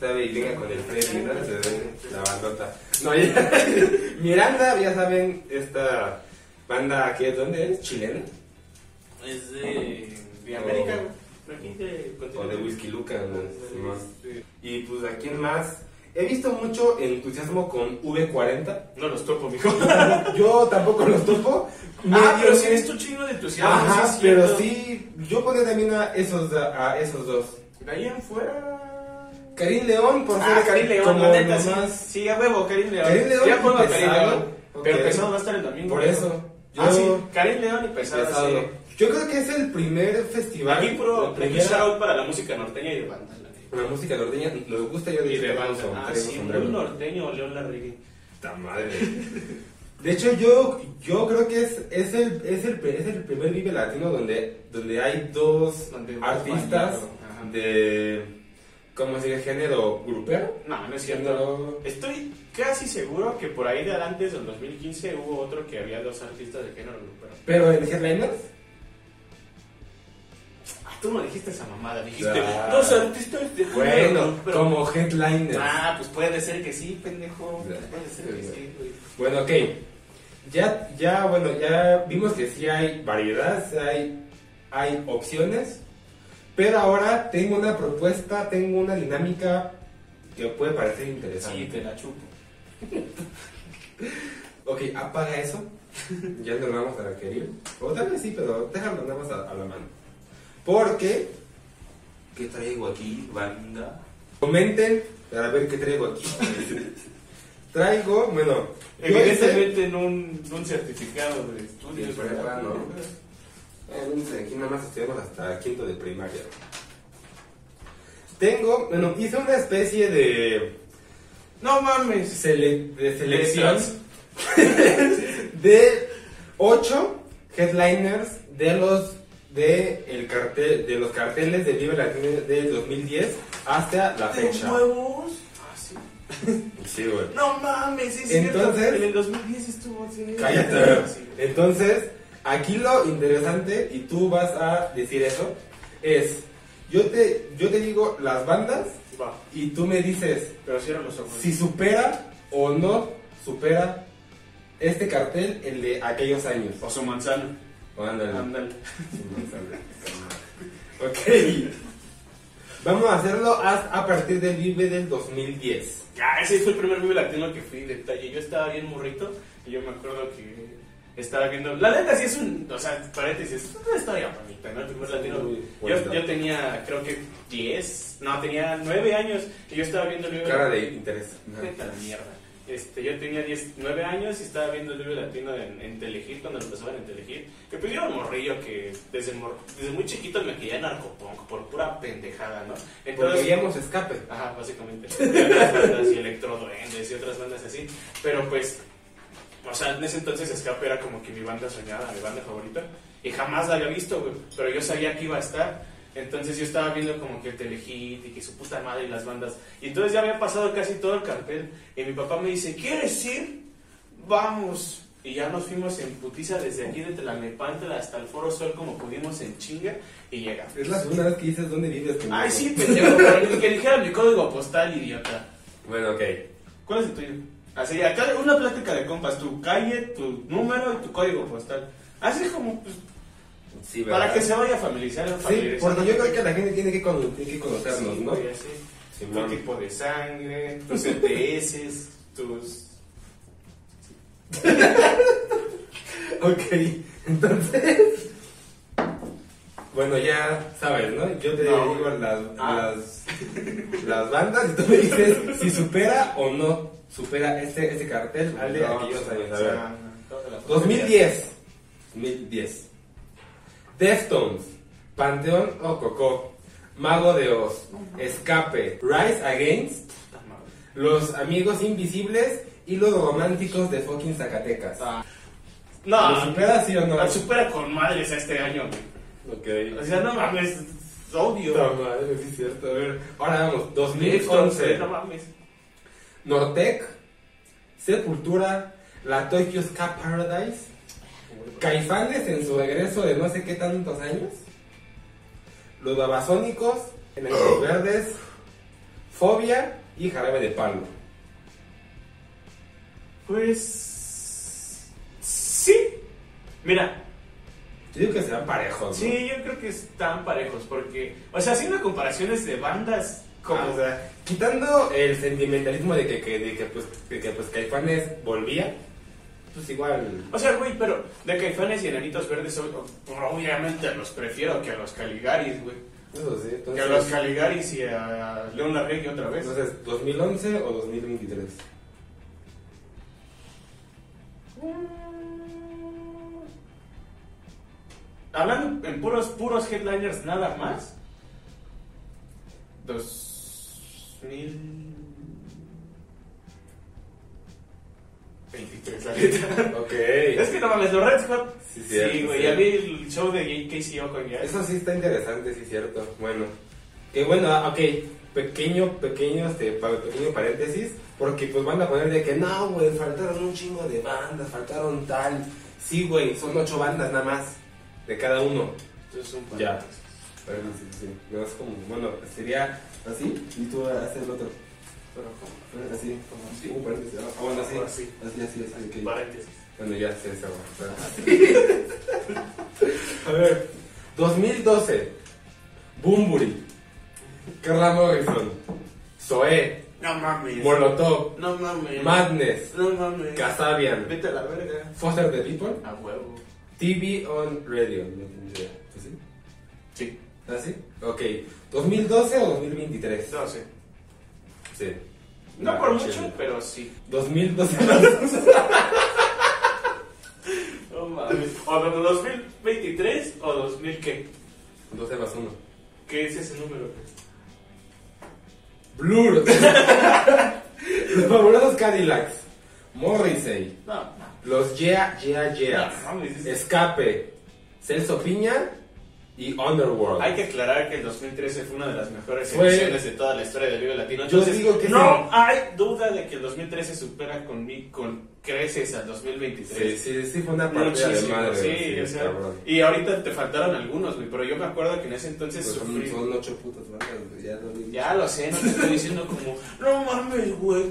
Sabe, y venga con el Freddy, ¿no? Se ve La bandota. No, ya. [LAUGHS] Miranda, ya saben, esta banda que ¿dónde es? ¿Chilena? Es de. de América, güey. O de Whisky Luca. Simón. Sí. Y pues a quién más. He visto mucho entusiasmo con V40. No los topo, mijo. [LAUGHS] Yo tampoco los topo. ah, pero sí que- es tu chingo de entusiasmo. Ajá, sí pero sí, yo pondría también a esos, a esos dos. De ahí en fuera. Karim León, por Ah, ser Karim León, como neta, sí. nomás- Sí, a huevo, Karim León. Karim León Ya pongo a y Karim Pesado. León. Pero pesado va a estar el domingo. Por eso. Yo, Ah, sí, Karim León y pesado. pesado. sí. Yo creo que es el primer festival. Aquí puro la primera- shout para la música norteña y de banda. la neta. La música norteña nos gusta yo Y de banda. Ah, sí, muy norteño, León Larregui. Puta madre. De hecho, yo, yo creo que es, es, el, es, el, es el primer Vive Latino donde, donde hay dos Donde artistas de, ¿cómo se dice? Género grupero. No, no es cierto. Género... Estoy casi seguro que por ahí de antes del 2015 hubo otro que había dos artistas de género grupero. Pero en Headliners, tú no dijiste esa mamada, dijiste Ah. dos artistas de bueno, grupero. como Headliners. Ah, pues puede ser que sí, pendejo. Puede ser que sí, güey. Bueno, ok. Ya, ya, bueno, ya vimos que sí hay variedad, hay, hay opciones. Pero ahora tengo una propuesta, tengo una dinámica que puede parecer interesante. Sí, te la chupo. [LAUGHS] Ok, apaga eso. ya no lo vamos a requerir. O tal vez sí, pero déjalo nada más a, a la mano. Porque. ¿Qué traigo aquí, banda? Comenten para ver qué traigo aquí. traigo, bueno, Evidentemente en un, en un certificado de estudios. Sí, prepa. ¿no? Eh, aquí nada más estudiamos hasta quinto de primaria. Tengo, bueno, hice una especie de, No mames. sele- de selección [LAUGHS] de ocho headliners de los de el cartel de los carteles de Vive Latino del 2010 hasta la fecha. huevos? Ah, sí. [LAUGHS] Sí, güey. No mames, sí es Entonces- cierto. En el 2010 estuvo así. Cállate. Entonces, aquí lo interesante, y tú vas a decir eso, es, yo te, yo te digo las bandas Va, y tú me dices pero cierra los ojos. si supera o no supera este cartel el de aquellos años. O su manzana. Ándale. Ándale. [LAUGHS] Ok. Vamos a hacerlo a, a partir del Vive del 2010. Ah, ese fue el primer Vive Latino que fui, detalle. Yo estaba bien morrito y yo me acuerdo que estaba viendo. La neta sí es un. O sea, paréntesis, es una historia bonita, ¿no? El primer latino. Yo, yo tenía, creo que 10, no, tenía 9 años y yo estaba viendo el Vive Cara de interés. Mierda. Este, yo tenía 10, 9 años y estaba viendo el Vive Latino en, en Telehit cuando lo empezaban en Telehit. Que pues yo era un morrillo que desde, mor- desde muy chiquito me quería narcopunk por pura pendejada, ¿no? Porque veíamos escape. Ajá, básicamente. [LAUGHS] Y electroduendes y otras bandas así. Pero pues, o sea, en ese entonces Escape era como que mi banda soñada, mi banda favorita. Y jamás la había visto, güey. Pero yo sabía que iba a estar. Entonces yo estaba viendo como que el Telehit y que su puta madre y las bandas. Y entonces ya había pasado casi todo el cartel. Y mi papá me dice, ¿quieres ir? Vamos. Y ya nos fuimos en putiza desde aquí de Tlalnepantla hasta el Foro Sol como pudimos en chinga. Y llegamos. Es la segunda vez que dices dónde vives. Ay, sí, pendejo, pero que dijera mi código postal, idiota. Bueno, ok. ¿Cuál es el tuyo? Así, acá una plática de compas, tu calle, tu número y tu código postal. Así como, pues, Sí, para que se vaya a familiarizar. Sí, porque yo creo que la gente tiene que, cono- tiene que conocernos, Sí, ¿no? así. Sí, tu tipo de sangre, tus ETS, tus... [LAUGHS] Ok, entonces. Bueno, ya sabes, ¿no? Yo te No. digo las, Ah. las, las bandas y tú me dices si supera o no supera este, este cartel al de No, aquellos pues, años. A ver. toda la 2010. 2010. Deftones, Panteón Ococó, Mago de Oz, Escape, Rise Against. Los Amigos Invisibles y Los Románticos de fucking Zacatecas. Ah. ¿Lo No, supera sí o no? la supera con madres este año, güey. Ok. O sea, no mames, es obvio. No, madre, sí es cierto. A ver, ahora vamos, Deftones, 2011. No mames. Nortec, Sepultura, la Tokyo Ska Paradise, Caifanes en su regreso de no sé qué tantos años, Los Babasónicos, Enanitos Verdes, Fobia y Jarabe de Palo. Pues... Sí. Mira, Yo digo que serán parejos, ¿no? Sí, yo creo que están parejos porque, o sea, haciendo comparaciones de bandas como, Ah, o sea, quitando el sentimentalismo de que, que- de que, pues, de que pues Caifanes volvía, pues igual... o sea, güey, pero de Caifanes y Enanitos Verdes, obviamente los prefiero que a los Caligaris, güey. Eso sí, Que a los entonces... Caligaris y a León Larregui otra vez. Entonces, ¿2011 o 2023? Hablando en puros, puros headliners nada más. 2000... 23, la neta. [LAUGHS] Ok. Es que no mames, los Red Hot. Sí, Sí, güey. sí. Ya vi el show de Casey Ojo ya. Eso sí está interesante, sí, cierto. Bueno, que bueno, ah, ok, pequeño, pequeño, este, pequeño paréntesis, porque pues van a poner de que no, güey, faltaron un chingo de bandas, faltaron tal. Sí, güey, son ocho bandas nada más, de cada uno. Entonces, un Ya. paréntesis. Pero sí, sí, no es como, bueno, sería así y tú haces el otro. Pero, ¿cómo? Así, ¿Cómo así? un paréntesis. Ah, bueno, así. Así. Así, así. Paréntesis. Bueno, ya se esa [LAUGHS] A ver, 2012. Bumburi. Carla Morrison. Zoé. No mames. Molotov. No mames. Madness. No mames. Casabian. Vete a la verga. Foster the People. A huevo. TV on Radio. No tengo idea. ¿Así? Sí. ¿Así? Ok. ¿2012 o 2023? No sé. Sí. No por mucho, pero sí. 2012. No mames. O de 2023 o 2000 qué? 12 más 1. ¿Qué es ese número? Blur. [LAUGHS] Los fabulosos Cadillacs. Morrissey. No, no. Los Yeah, Yeah, Yeah. No, Escape. Celso Piña. Y Underworld. Hay que aclarar que el 2013 fue una de las mejores Fue- ediciones de toda la historia del Vive Latino. Yo Entonces, digo que no sí. hay duda de que el 2013 supera con, mi- con creces al 2023. Sí, sí, sí, fue una partida de Muchísimo, madre. sí, güey, o sea, cabrón. y ahorita te faltaron algunos, güey, pero yo me acuerdo que en ese entonces Pues son, sufrí. son ocho putas, ¿verdad? Ya vi. Ya lo sé, no te estoy diciendo como, no mames, güey,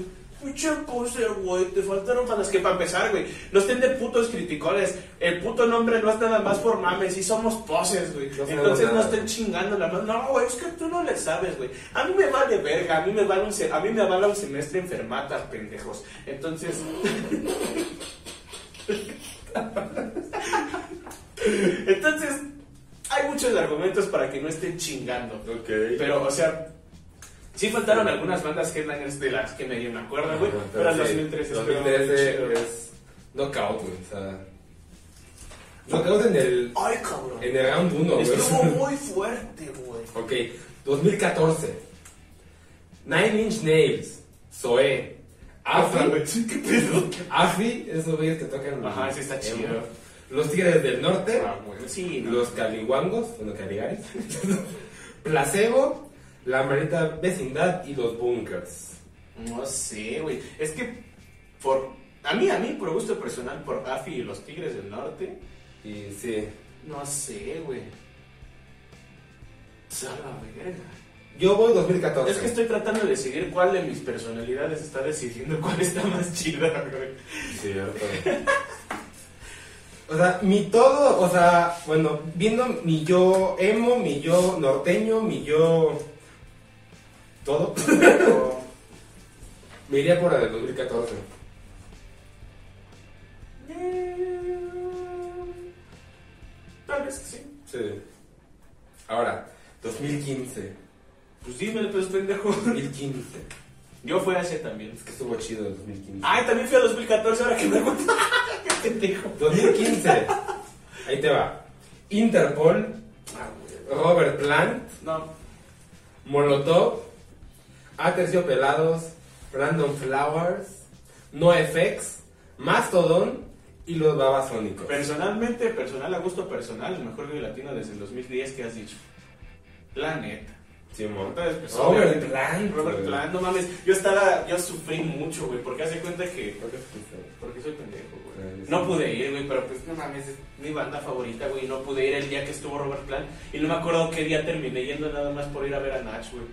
pinche poser, güey, te faltaron bandas que para empezar, güey, no estén de putos criticones, el puto nombre no es nada más por mames, y somos poses, güey, No entonces no estén chingando la mano, no, güey, es que tú no le sabes, güey, a mí me vale verga, a mí me vale un, se- a mí me vale un semestre enfermata, pendejos, entonces... [LAUGHS] Entonces, hay muchos argumentos para que no estén chingando. Ok. Pero, o sea, sí faltaron algunas bandas headliners de las que medio me acuerdo, güey. Ajá, Pero el sí, 2013 estuvo muy 2013 chido. es knockout, güey. O sea. Knockout en el, Ay, cabrón. en el round 1, güey. Estuvo [LAUGHS] muy fuerte, güey. Ok, 2014. Nine Inch Nails. Zoé. Afi. ¿Qué pedo? Afi, esos güeyes que tocan. Ajá, sí está chido. Los Tigres del Norte. Ah, güey, sí, no. Los Caliwangos, bueno, Caligaris. [LAUGHS] Placebo. La Marita Vecindad y los Bunkers. No sé, güey. Es que, por. A mí, a mí, por gusto personal, por AFI y los Tigres del Norte, Y sí. no sé, güey. Salva verga. Yo voy 2014. Es que estoy tratando de decidir cuál de mis personalidades está decidiendo cuál está más chida, güey. Cierto. O sea, mi todo, o sea, bueno, viendo mi yo emo, mi yo norteño, mi yo. Todo. [LAUGHS] Me iría por la del 2014. Tal vez que sí. Sí. Ahora, 2015. Pues dime, pues pendejo. 2015. Yo fui a ese también. Es que estuvo chido el 2015. Ay, también fui a 2014, ahora que me acuerdo. [LAUGHS] Qué pendejo. 2015. Ahí te va. Interpol, Ah. Robert Plant, No, Molotov, Aterciopelados, Random Flowers, NoFX, Mastodon y los Babasónicos. personalmente, personal a gusto personal, el mejor video latino desde el 2010 que has dicho. La neta. Simón. Entonces, pues, Robert Plant. Robert. Plant, no mames. Yo estaba, yo sufrí mucho, güey, porque hace cuenta que. ¿Por qué? Porque soy pendejo, güey. Ah, No pude ir, güey, pero pues no mames, es mi banda favorita, güey. No pude ir el día que estuvo Robert Plant. Y no me acuerdo qué día terminé yendo nada más por ir a ver a Nach, güey.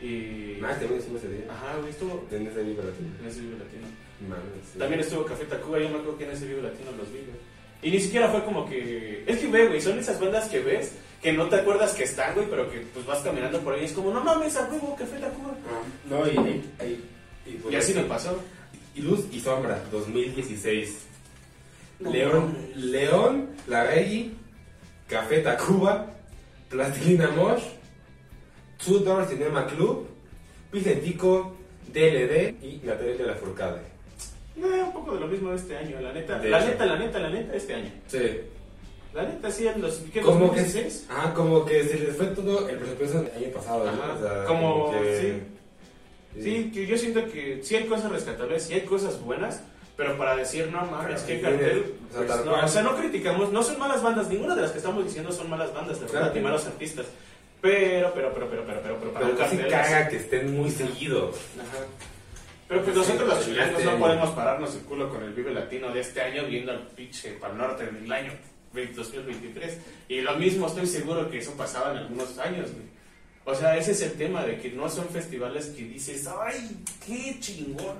Y. Ah, también estuvo ese día. Ajá, güey, estuvo En ese libro latino. en ese video latino. Mames, sí. También estuvo Café Tacuba, yo me acuerdo que en ese video latino los vi, güey. Y ni siquiera fue como que. Es que, ve, güey, son esas bandas que ves que no te acuerdas que están, güey, pero que pues vas caminando por ahí y es como, no mames, a huevo, Café Tacuba. No, y, y, y, así me pasó. Y Luz y Sombra, 2016. No León. León, La Reggie, Café Tacuba, Plastilina Mosh, Two Door Cinema Club, Vicentico, DLD y Natalia de la Furcade. No, un poco de lo mismo de este año, la neta. De la hecho. neta, la neta, la neta, este año. Sí. La neta, sí, en los. ¿Qué? Como que, 2016? ah, como que se les fue todo el presupuesto el año pasado. ¿no? Ajá, O sea, como- que- Sí, que yo siento que sí hay cosas rescatables, sí hay cosas buenas, pero para decir, no mames, sí, cartel. o sea, pues, no, o sea, no criticamos, no son malas bandas, ninguna de las que estamos diciendo son malas bandas, de Claro verdad, que ni malos artistas. Pero, pero, pero, pero, pero, pero, pero, para Pero un cartel. caga que estén muy seguidos. Ajá. Pero pues nosotros los chilenos este no año. podemos pararnos el culo con el Vive Latino de este año viendo al pinche Pal Norte en el año 2023. Y lo mismo estoy seguro que eso pasaba en algunos años, güey. O sea, ese es el tema de que no son festivales que dices, ay, qué chingón.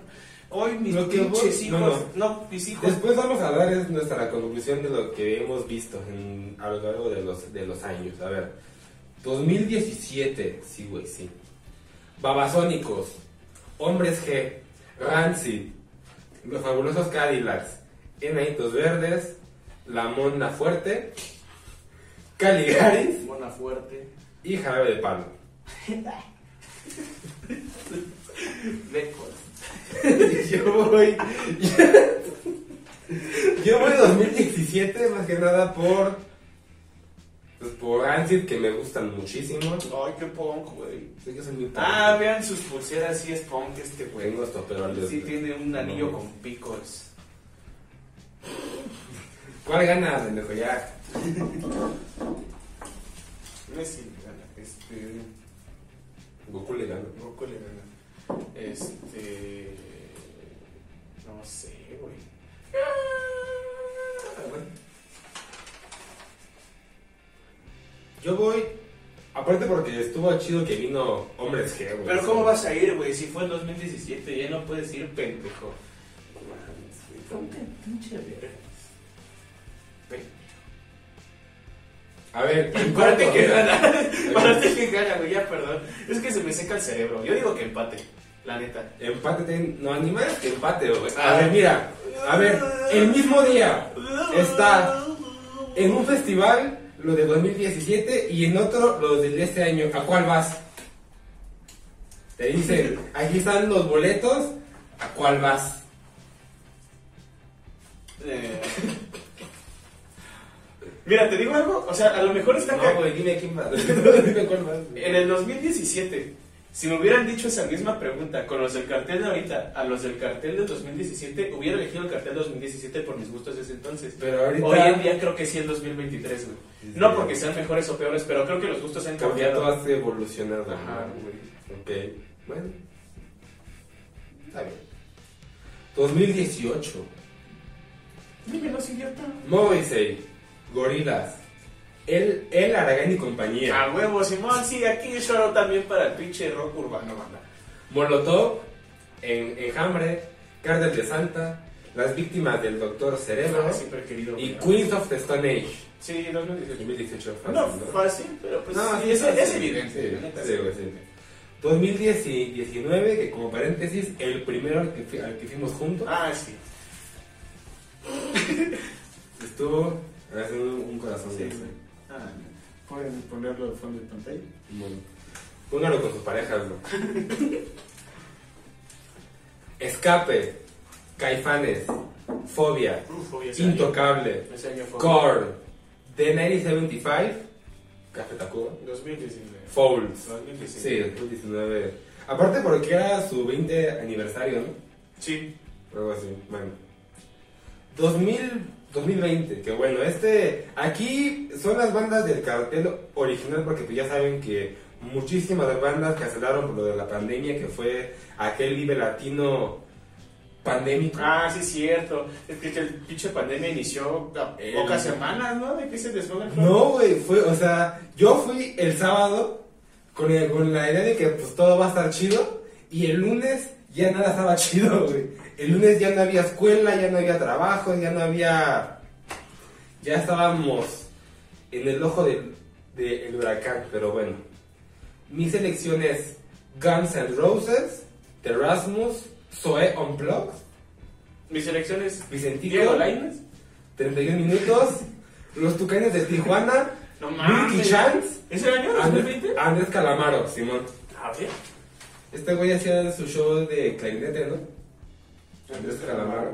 Hoy mis Lo pinches hijos, no, no, mis hijos. Después vamos a dar es nuestra conclusión de lo que hemos visto en, a lo largo de los, de los años. A ver, 2017, sí, güey, sí. Babasónicos, Hombres G, Rancid, Los Fabulosos Cadillacs, Enanitos Verdes, La Mona Fuerte, Caligaris Mona fuerte. y Jarabe de Palo. [LAUGHS] [LAUGHS] Yo voy. yo voy 2017, más que nada por. Pues por Rancid, que me gustan muchísimo. Ay, qué punk, güey. Sé que son muy Ah, punk. vean sus pulseras, sí es punk este güey. Tengo estos peroles. Sí güey. tiene un anillo con picos. ¿Cuál gana, pendejo? Ya. Messi gana. Este. Goku le gana. Goku le gana. Este. No sé, güey. Ah, bueno. Yo voy. Aparte porque estuvo chido que vino Hombres G, güey. Pero ¿cómo vas a ir, güey? Si fue en 2017, ya no puedes ir, pendejo. Ponte pinche verga. A ver, [LAUGHS] Párate que gana. [LAUGHS] Párate que gana, güey, ya perdón. Es que se me seca el cerebro. Yo digo que empate, la neta. Empate, ten- no, que empate, güey. Ah. A ver, mira. A ver, el mismo día está en un festival lo de 2017 y en otro lo de este año. ¿A cuál vas? Te dicen, aquí están los boletos, ¿a cuál vas? Eh. Mira, te digo algo. O sea, a lo mejor está No, güey, dime quién vas. dime [LAUGHS] vas. güey. En el 2017, si me hubieran dicho esa misma pregunta con los del cartel de ahorita a los del cartel del 2017, hubiera elegido el cartel 2017 por mis gustos de ese entonces. Pero ahorita. Hoy en día creo que sí el 2023, güey. No porque sean mejores o peores, pero creo que los gustos han Porque todo cambiado. has evolucionado. Ajá, güey. Ok, bueno. Está bien. 2018. Dímelo, idiota. Morrissey, Gorilas, El, el Aragán y compañía. A huevo, Simón, sí, aquí yo también para el pinche rock urbano, banda. Molotov, en, Enjambre, Cártel de Santa, Las Víctimas del Doctor Cerebro Ah, siempre querido. y. Queens of the Stone Age. Sí, 2018. 2018 fácil, No, ¿no? fácil, pero pues No, sí, es, fácil. es evidente. Sí, sí, sí. güey, sí. 2019, que como paréntesis, el primero al que, al que fuimos juntos, Ah, sí. estuvo haciendo un corazón. Sí. Ah, Pueden ponerlo de fondo de pantalla. Bueno, póngalo con sus parejas, ¿no? [LAUGHS] Escape, Caifanes, Fobia, año. Intocable. Core, The 1975, Café Tacuba, 2019. Fouls. 2019. Sí, 2019. Aparte porque era su 20 aniversario, ¿no? Sí. Algo así, bueno. 2000, 2020, que bueno, este, aquí son las bandas del cartel original porque pues ya saben que muchísimas bandas cancelaron por lo de la pandemia, que fue aquel Vive Latino pandémico. Ah, sí, cierto. Es que el pinche pandemia inició El- pocas semanas, ¿no? ¿De qué se desfoga el No, güey, fue, o sea, yo fui el sábado con, el- con la idea de que pues todo va a estar chido y el lunes ya nada estaba [LAUGHS] chido, güey. El lunes ya no había escuela, ya no había trabajo, ya no había... Ya estábamos en el ojo del, del huracán, pero bueno. Mi selección es Guns N' Roses, The Rasmus, Zoe Unplugged, Mi selección es Vicentico, Diego Lainez. 31 minutos, Los Tucanes de Tijuana, [LAUGHS] No mames. Chance, ¿Ese año? Andrés, ¿2020? Andrés Calamaro, Simón. A ver. Este güey hacía su show de clarinete, ¿no? Andrés Calamaro.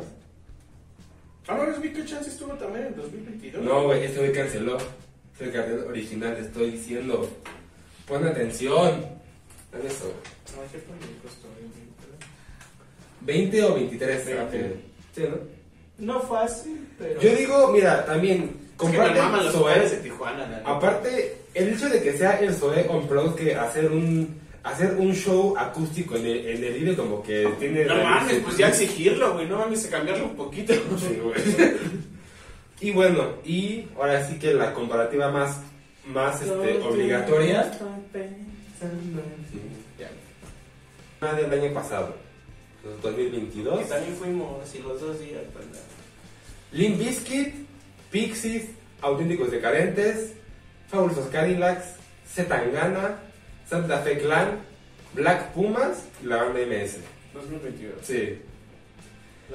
Ah, no, es Milky Chance estuvo también en 2022. No, güey, este güey canceló. Es el cartel original, te estoy diciendo. Pon atención. Dame eso. No, ¿qué estoy? 20 o 23. 20. ah, Sí, ¿no? No fácil, pero. Yo digo, mira, también, Es que comparte los Zoé. Zoé de Tijuana. Aparte, el hecho de que sea el Zoé Unplugged que hacer un hacer un show acústico en el, en el video como que tiene No mames, pues ya exigirlo, güey. No mames, cambiarlo un poquito. [LAUGHS] Sí, güey. y bueno, y ahora sí que la comparativa más más este, obligatoria sí, ya. Una del año pasado, 2022. Y también fuimos así los dos días, panda. Limp Bizkit, Pixies, Auténticos Decadentes, Fabulosos Cadillacs, Zetangana, Santa Fe Clan, Black Pumas y la banda MS. 2022. Sí.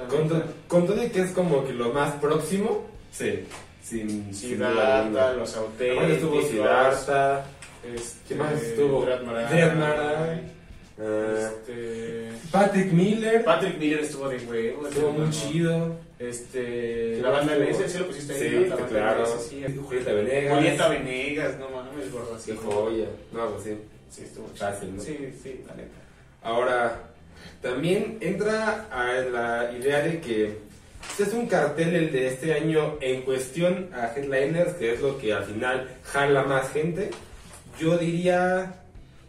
Con, neta. to- con todo y que es como que lo más próximo, sí. Sin, Siddhartha, los Además estuvo auténticos. Siddhartha, Este, ¿Qué más estuvo? Dread Marai. Dread Marai. eh, Este. Patrick Miller. Patrick Miller estuvo de huevo. Estuvo muy chido. Este. La banda MS, sí lo pusiste ahí. Sí. La banda claro. Sí. Julieta Venegas. Julieta Venegas, no mames, gordo. así. Qué joya. No, pues sí. Sí, estuvo. Fácil, ¿no? Sí, sí, la neta. Ahora, también entra a la idea de que este es un cartel el de este año en cuestión a headliners, que es lo que al final jala más gente. Yo diría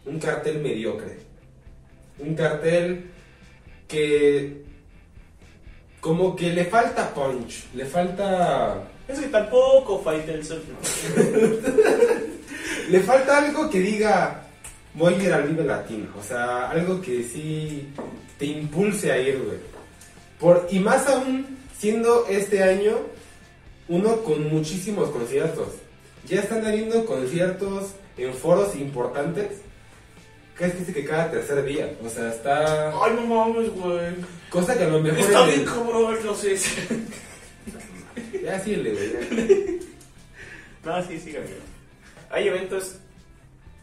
un cartel mediocre. Un cartel que como que le falta punch, le falta Es que tampoco Faitelson. [LAUGHS] Le falta algo que diga, voy a ir al Vive Latino. O sea, algo que sí te impulse a ir, güey. Por, y más aún, siendo este año uno con muchísimos conciertos. Ya están habiendo conciertos en foros importantes. Casi que cada tercer día. O sea, está... Ay, no mames, güey. Cosa que a lo mejor... Está en bien el- cabrón, no sé. Ya síguele, güey. ya. [LAUGHS] No, sí, sí, amigo. Hay eventos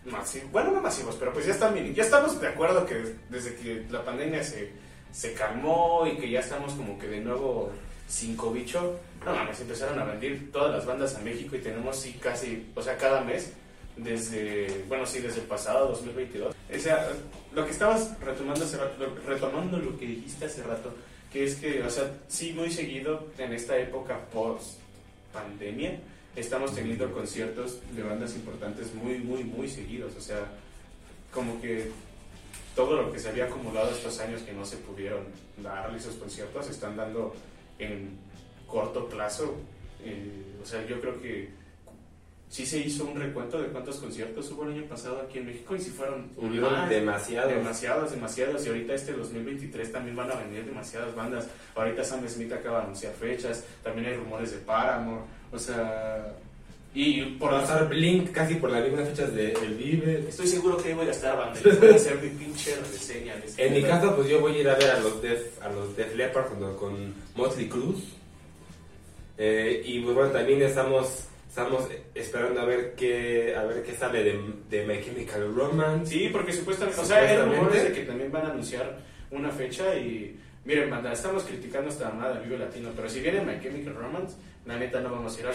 masivos, bueno, no masivos, pero pues ya están. Ya estamos de acuerdo que desde que la pandemia se, se calmó y que ya estamos como que de nuevo sin cobicho, no mames, empezaron a venir todas las bandas a México y tenemos sí casi, o sea, cada mes, desde, bueno, sí, desde el pasado 2022. O sea, lo que estabas retomando hace rato, retomando lo que dijiste hace rato, que es que, o sea, sí, muy seguido en esta época post pandemia, estamos teniendo conciertos de bandas importantes muy, muy, muy seguidos. O sea, como que todo lo que se había acumulado estos años que no se pudieron dar esos conciertos se están dando en corto plazo. Eh, o sea, yo creo que sí se hizo un recuento de cuántos conciertos hubo el año pasado aquí en México y si fueron más. demasiados. Demasiados, demasiados. Y ahorita este 2023 también van a venir demasiadas bandas. Ahorita Sam Smith acaba de anunciar fechas. También hay rumores de Paramore. O sea... Y por pasar Blink casi por las mismas fechas de El Vive. Estoy seguro que ahí voy a estar banda. [LAUGHS] Voy a hacer mi pinche reseña. de este En mi caso, pues yo voy a ir a ver a los Def, a los Def Leppard junto con Motley Cruz. Eh, y pues bueno, también estamos, estamos esperando a ver qué, a ver qué sale de, de My Chemical Romance. Sí, porque supuestamente, o sea, hay Supuestamente. rumores de que también van a anunciar una fecha y miren, banda, estamos criticando esta mamada del Vive Latino, pero si viene My Chemical Romance, la neta no vamos a ir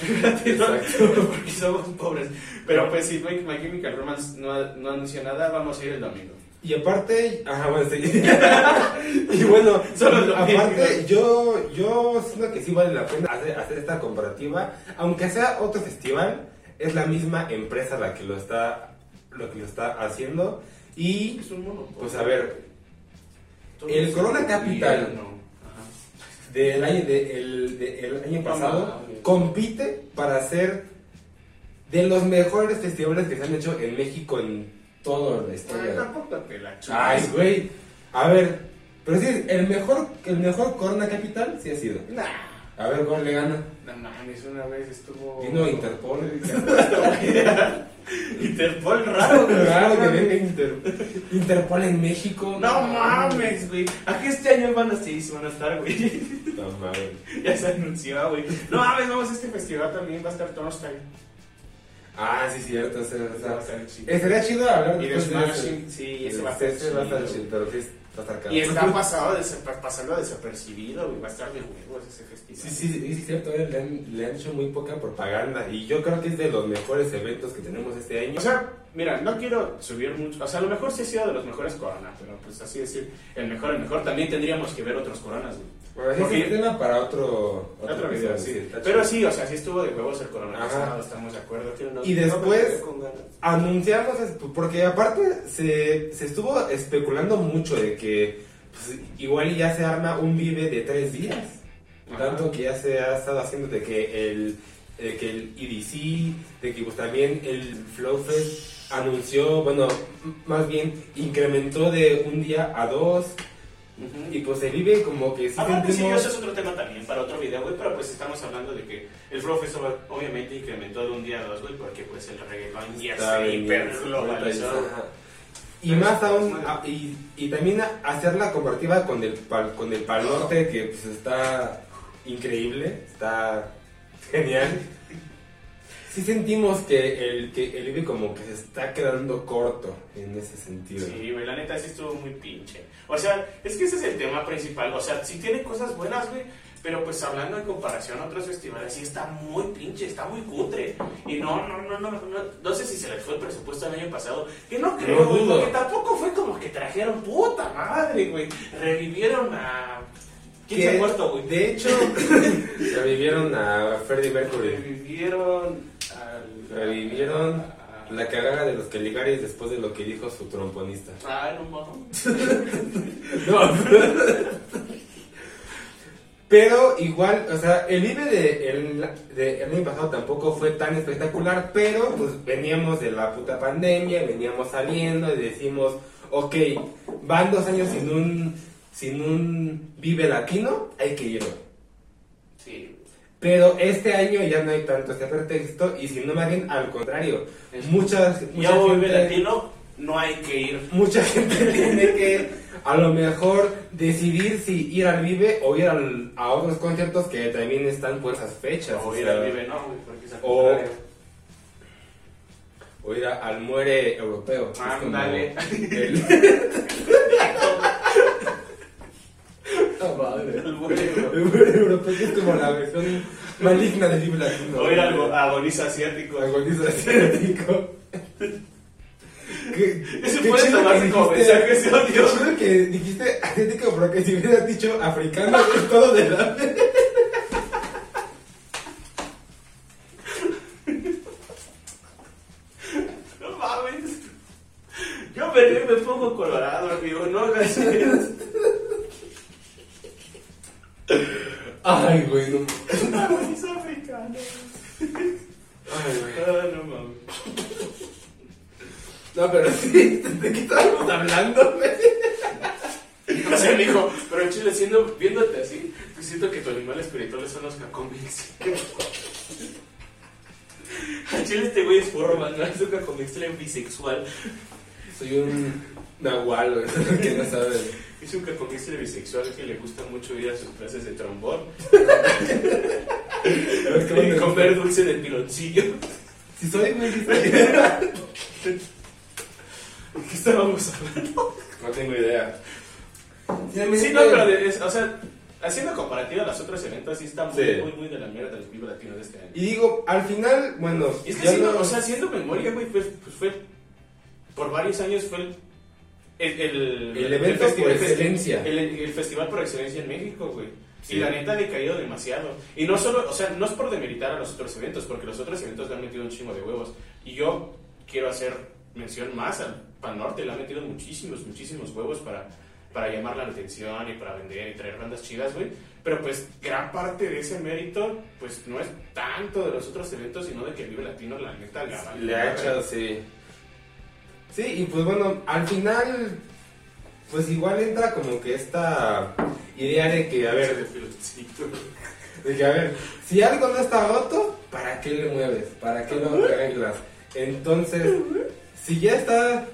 Exacto. [LAUGHS] porque somos pobres. Pero pues si My, My Chemical Romance no, no anuncia nada, vamos a ir el domingo. Y aparte, ajá, bueno, sí. [LAUGHS] y bueno, [LAUGHS] Solo aparte, yo, yo siento que sí vale la pena hacer, hacer esta comparativa, aunque sea otro festival, es la misma empresa la que lo está, lo que lo está haciendo. Y Es un monopolio. Pues a ver, el Corona Capital. Del año, de- el, de- el año pasado compite para ser de los mejores festivales que se han hecho en México en toda la Ay, historia. tampoco te la chupas. Ay, güey. A ver, pero sí, el mejor, el mejor Corona Capital sí ha sido. Nah. A ver, ¿cuál le gana? No mames, una vez estuvo. Vino Interpol. [LAUGHS] Interpol raro, güey. Claro que venga Inter- Interpol en México. No mames, güey. Aquí este año van a sí, sí van a estar, güey. No mames. [LAUGHS] ya se anunció, güey. No mames, vamos a este festival también. Va a estar Tonstein. Ah, sí, cierto. sea, Va a estar chido. sería chido hablar Y de después de Smashing, sí, ese va a estar Ese va a estar chido. chido, pero Y está pasado pasando desapercibido, güey. Va a estar de huevos ese festival. Sí, sí, sí, sí, cierto, eh, le han, le han hecho muy poca propaganda y yo creo que es de los mejores eventos que tenemos este año. O sea, mira, no quiero subir mucho. O sea, a lo mejor sí ha sido de los mejores Corona, pero pues así decir, el mejor, el mejor. También tendríamos que ver otros Coronas, güey. Bueno, ese porque- es tema para otro, Otro video, sí. Pero sí, o sea, sí estuvo de huevos el Corona pasado, estamos de acuerdo. Y después- No esto, porque aparte se, se estuvo especulando mucho de que pues, igual ya se arma un vive de tres días. Ajá. Tanto que ya se ha estado haciendo de que el, de que el EDC, de que pues también el Flow Fest anunció, bueno, más bien incrementó de un día a dos. Ujú. Y pues se vive como que sí Aparte, sí, eso es otro tema también para otro video, güey, pero pues estamos hablando de que el Flow Festival obviamente incrementó de un día a dos, güey, porque pues el reggaetón ya se hiper globalizó. Y más aún, mal. a- y, y también hacer la comparativa con el pal, con el Pal que pues está increíble, está genial. sí sentimos que el, que el como que se está quedando corto en ese sentido. Sí, güey, la neta sí estuvo muy pinche. O sea, es que ese es el tema principal. O sea, sí tiene cosas buenas, güey. Pero pues hablando en comparación a otros festivales, sí está muy pinche, está muy cutre. Y no, no, no, no, no, no sé si se les fue el presupuesto el año pasado. Que no creo, No güey, porque tampoco fue como que trajeron puta madre, güey. Revivieron a. ¿Quién se ha muerto, güey? De hecho, [LAUGHS] revivieron a Freddie Mercury. Revivieron al. Revivieron a- la cagada de los Caligaris después de lo que dijo su tromponista. Ay, no mames. [LAUGHS] [LAUGHS] Pero igual, o sea, el IBE de el, de el año pasado tampoco fue tan espectacular, pero pues veníamos de la puta pandemia, veníamos saliendo y decimos, ok, van dos años sin un, sin un Vive Latino, hay que irlo. Sí. Pero este año ya no hay tanto ese pretexto y si no más bien al contrario, Es- muchas, Ya gente- latino, no hay que ir. mucha gente [LAUGHS] tiene que a lo mejor decidir si ir al Vive o ir al- a otros conciertos que también están por esas fechas. O o ir sea, al Vive, no, porque es al o- contrario. o ir a- al Muere Europeo. Ándale. el- [LAUGHS] Ah, madre. Al Muere Europeo. El Muere Europeo es como la versión maligna del Vive Latino. O ir al go- agoniza asiático. Agoniza asiático. [LAUGHS] ¿Qué- Eso puede chido tomarse que como mensaje de odio. Qué que dijiste asiático, porque si hubieras dicho africano, es [LAUGHS] todo de la No mames. Yo me, me pongo colorado, amigo. No hagas eso. Ay, güey, no. Agoniza africano. Ay, güey. Ah, no mames. No, pero [LAUGHS] sí, ¿de qué estábamos hablando? O sea, mijo, pero en Chile, siendo, viéndote así, pues siento que tu animal espiritual son los cacomix. A [LAUGHS] Chile este güey es forma, no [LAUGHS] es un cacomixtle bisexual. Soy un nahual, güey, que no sabe. Es un cacomixtle bisexual que le gusta mucho ir a sus clases de trombón A ver, ¿qué y comer dulce de piloncillo. Si soy, güey, si soy. ¿De qué estábamos hablando? No tengo idea. Sí, no, pero, de- es- o sea, haciendo comparativa a los otros eventos, sí está muy, Sí. muy, muy de la mierda el Vivo Latino de este año. Y digo, al final, bueno, es que ya haciendo, no- o sea, haciendo memoria, güey, pues, pues fue, por varios años fue el, el, el, El evento por excelencia. El, el festival por excelencia en México, güey. Sí. Y la neta ha decaído demasiado. Y no solo, o sea, no es por demeritar a los otros eventos, porque los otros eventos le han metido un chingo de huevos. Y yo quiero hacer mención más al Pan Norte, le han metido muchísimos, muchísimos huevos para, para llamar la atención y para vender y traer bandas chidas, güey. Pero pues gran parte de ese mérito, pues no es tanto de los otros eventos, sino de que Vive Latino, la neta, le ha Le ha echado, sí. Sí, y pues bueno, al final, pues igual entra como que esta idea de que, a ver, de que, a ver, si algo no está roto, ¿para qué le mueves? ¿Para qué lo arreglas? Entonces, si ya está,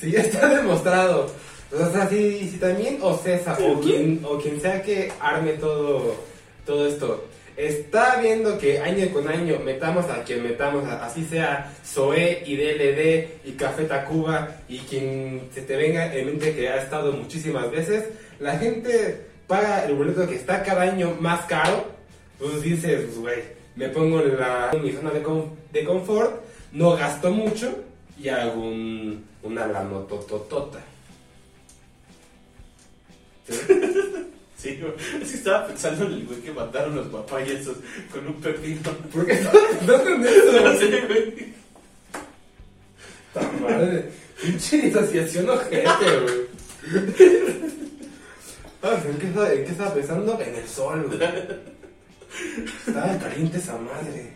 si ya está demostrado, o sea, si, si también Ocesa o quien, o quien sea que arme todo, todo esto, está viendo que año con año metamos a quien metamos, a- así sea Zoé y DLD y Café Tacuba y quien se te venga en mente que ha estado muchísimas veces, la gente paga el boleto que está cada año más caro, pues dices, güey, me pongo en, la, en mi zona de, con- de confort, no gasto mucho y hago un, una lanotototota. ¿Sí? [LAUGHS] Sí, güey. Es que estaba pensando en el güey que mataron los papayesos con un pepino. ¿Por qué [LAUGHS] estás en eso? No sé, güey. ¡Ta madre! Pinche disociación ojete, güey. Ah, ¿En qué, ¿En qué estaba pensando? En el sol, güey. Estaba caliente esa madre.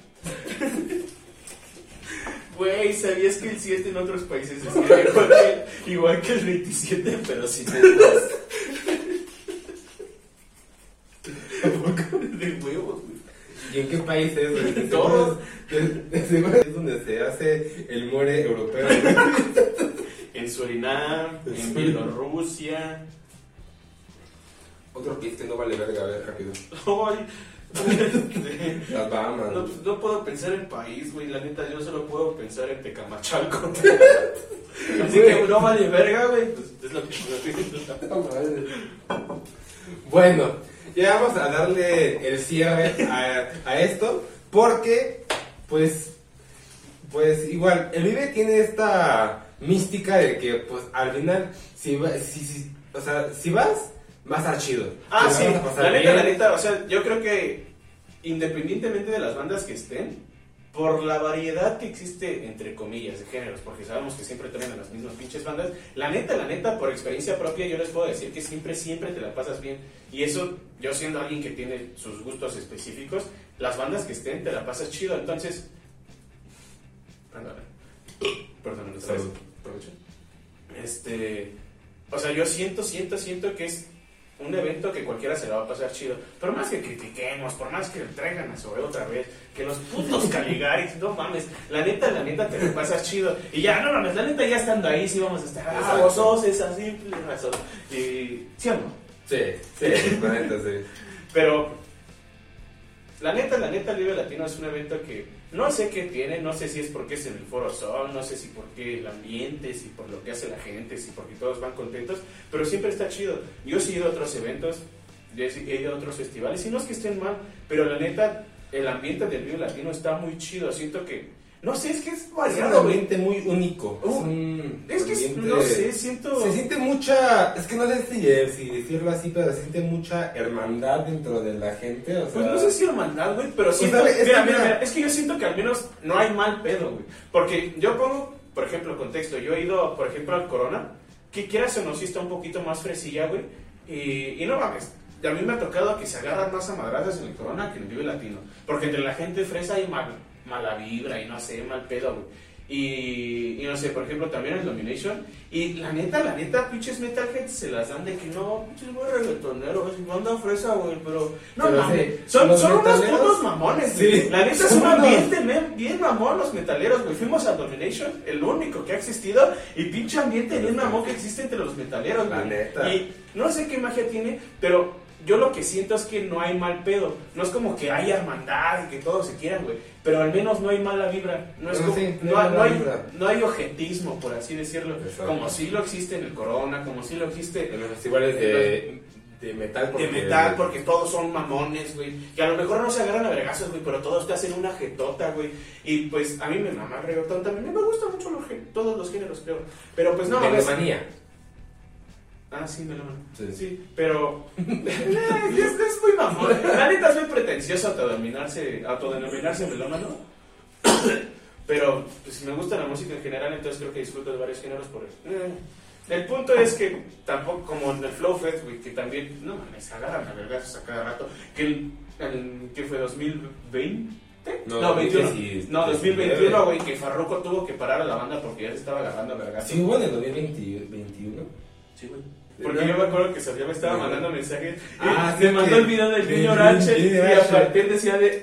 Güey, ¿sabías que el 7 en otros países es igual [LAUGHS] que, igual que el 27, pero sin el 2? De huevos, güey. ¿Y en qué país es, güey? Todos. [LAUGHS] es- donde se hace el muere europeo. [LAUGHS] En Surinam, en Sí. Bielorrusia. Otro país que no vale verga, a ver, rápido. Ay, Las Bahamas. No, pues, no puedo pensar en país, güey. La neta, yo solo puedo pensar en Tecamachalco. [LAUGHS] Así que no vale verga, güey. Pues es lo que [LAUGHS] No. Bueno, ya vamos a darle el cierre a, a esto porque, pues, pues igual, el Vive tiene esta mística de que, pues, al final, si, va- si, si- o sea, si vas, vas a chido. Ah, sí, la neta, la neta, o sea, yo creo que independientemente de las bandas que estén, por la variedad que existe, entre comillas, de géneros, porque sabemos que siempre traen a las mismas pinches bandas, la neta, la neta, por experiencia propia, yo les puedo decir que siempre, siempre te la pasas bien. Y eso, yo siendo alguien que tiene sus gustos específicos, las bandas que estén, te la pasas chido. Entonces, ándale. Perdón, otra vez. Salud. Aprovecho. Este, o sea, yo siento, siento, siento que es un evento que cualquiera se la va a pasar chido. Por más que critiquemos, por más que traigan a sobre otra vez, que los putos [LAUGHS] Caligaris, no mames, la neta, la neta te la pasas chido. Y ya, no mames, la neta ya estando ahí sí vamos a estar, ah, Exacto. gozosos, es así, razón. Y, ¿sí o no? Sí, sí, [LAUGHS] la neta, sí. Pero la neta, la neta, el Vive Latino es un evento que no sé qué tiene, no sé si es porque es en el Foro Sol, no sé si porque el ambiente, si por lo que hace la gente, si porque todos van contentos, pero siempre está chido. Yo he ido a otros eventos, he ido a otros festivales, y no es que estén mal, pero la neta, el ambiente del Vive Latino está muy chido, siento que, no sé, es que es Es un variado, ambiente muy único. Uh, es un Es que, ambiente- no sé, siento... Se siente mucha, es que no sé si, si decirlo así, pero se siente mucha hermandad dentro de la gente, o sea... Pues no sé si hermandad, güey, pero siento, ¿sabes? Es mira, mira, mira. mira, es que yo siento que al menos no hay mal pedo, güey. Porque yo pongo, por ejemplo, contexto, yo he ido, por ejemplo, al Corona, que quieras o no, sí está un poquito más fresilla, güey, y, y no mames, a mí me ha tocado que se agarran más a madrazas en el Corona que en el Vive Latino, porque entre la gente fresa hay mal, mala vibra y no sé, mal pedo, güey. Y, y no sé, por ejemplo, también el Domination. Y la neta, la neta, pinches metalheads se las dan de que no, pinches güey reggaetoneros, banda fresa, güey, pero no Pero mames. sí, son son unos putos mamones, Sí, güey. La neta es son un unos- ambiente men, bien mamón los metaleros, güey. Fuimos a Domination, el único que ha existido, y pinche ambiente bien mamón que existe entre los metaleros, La güey. neta. Y no sé qué magia tiene, pero yo lo que siento es que no hay mal pedo. No es como que haya hermandad y que todos se quieran, güey. Pero al menos no hay mala vibra. No, es No, como- sí, no no, hay no hay, vibra. no hay objetismo, por así decirlo. Exacto. Como si lo existe en el Corona, como si lo existe En los festivales de, de metal. de porque- metal, porque todos son mamones, güey. Que a lo mejor no se agarran a vergazos, güey, pero todos te hacen una jetota, güey. Y pues a mí me mama el reggaetón también. Me gustan mucho los, todos los géneros, creo. Pero pues no, de ves-. Ah, sí, me lo Sí. Sí, pero. [LAUGHS] es, es muy mamón. La neta es muy pretencioso autodenominarse, autodenominarse melómano. [COUGHS] pero, pues me gusta la música en general, entonces creo que disfruto de varios géneros por eso. Eh, El punto es que tampoco, como en el Flow Fest, güey, que también, no mames, agarran a vergazos a cada rato. Que, el, el- que fue 2020. No, No, 21. 2019. No, 2021, güey, que Farruko tuvo que parar a la banda porque ya se estaba agarrando a vergazos. Sí, hubo en el 2021. Sí, güey. Porque yo me acuerdo que Sofía me estaba mandando mensajes. Ah, sí, me mandó el video del niño Rache. Y a partir de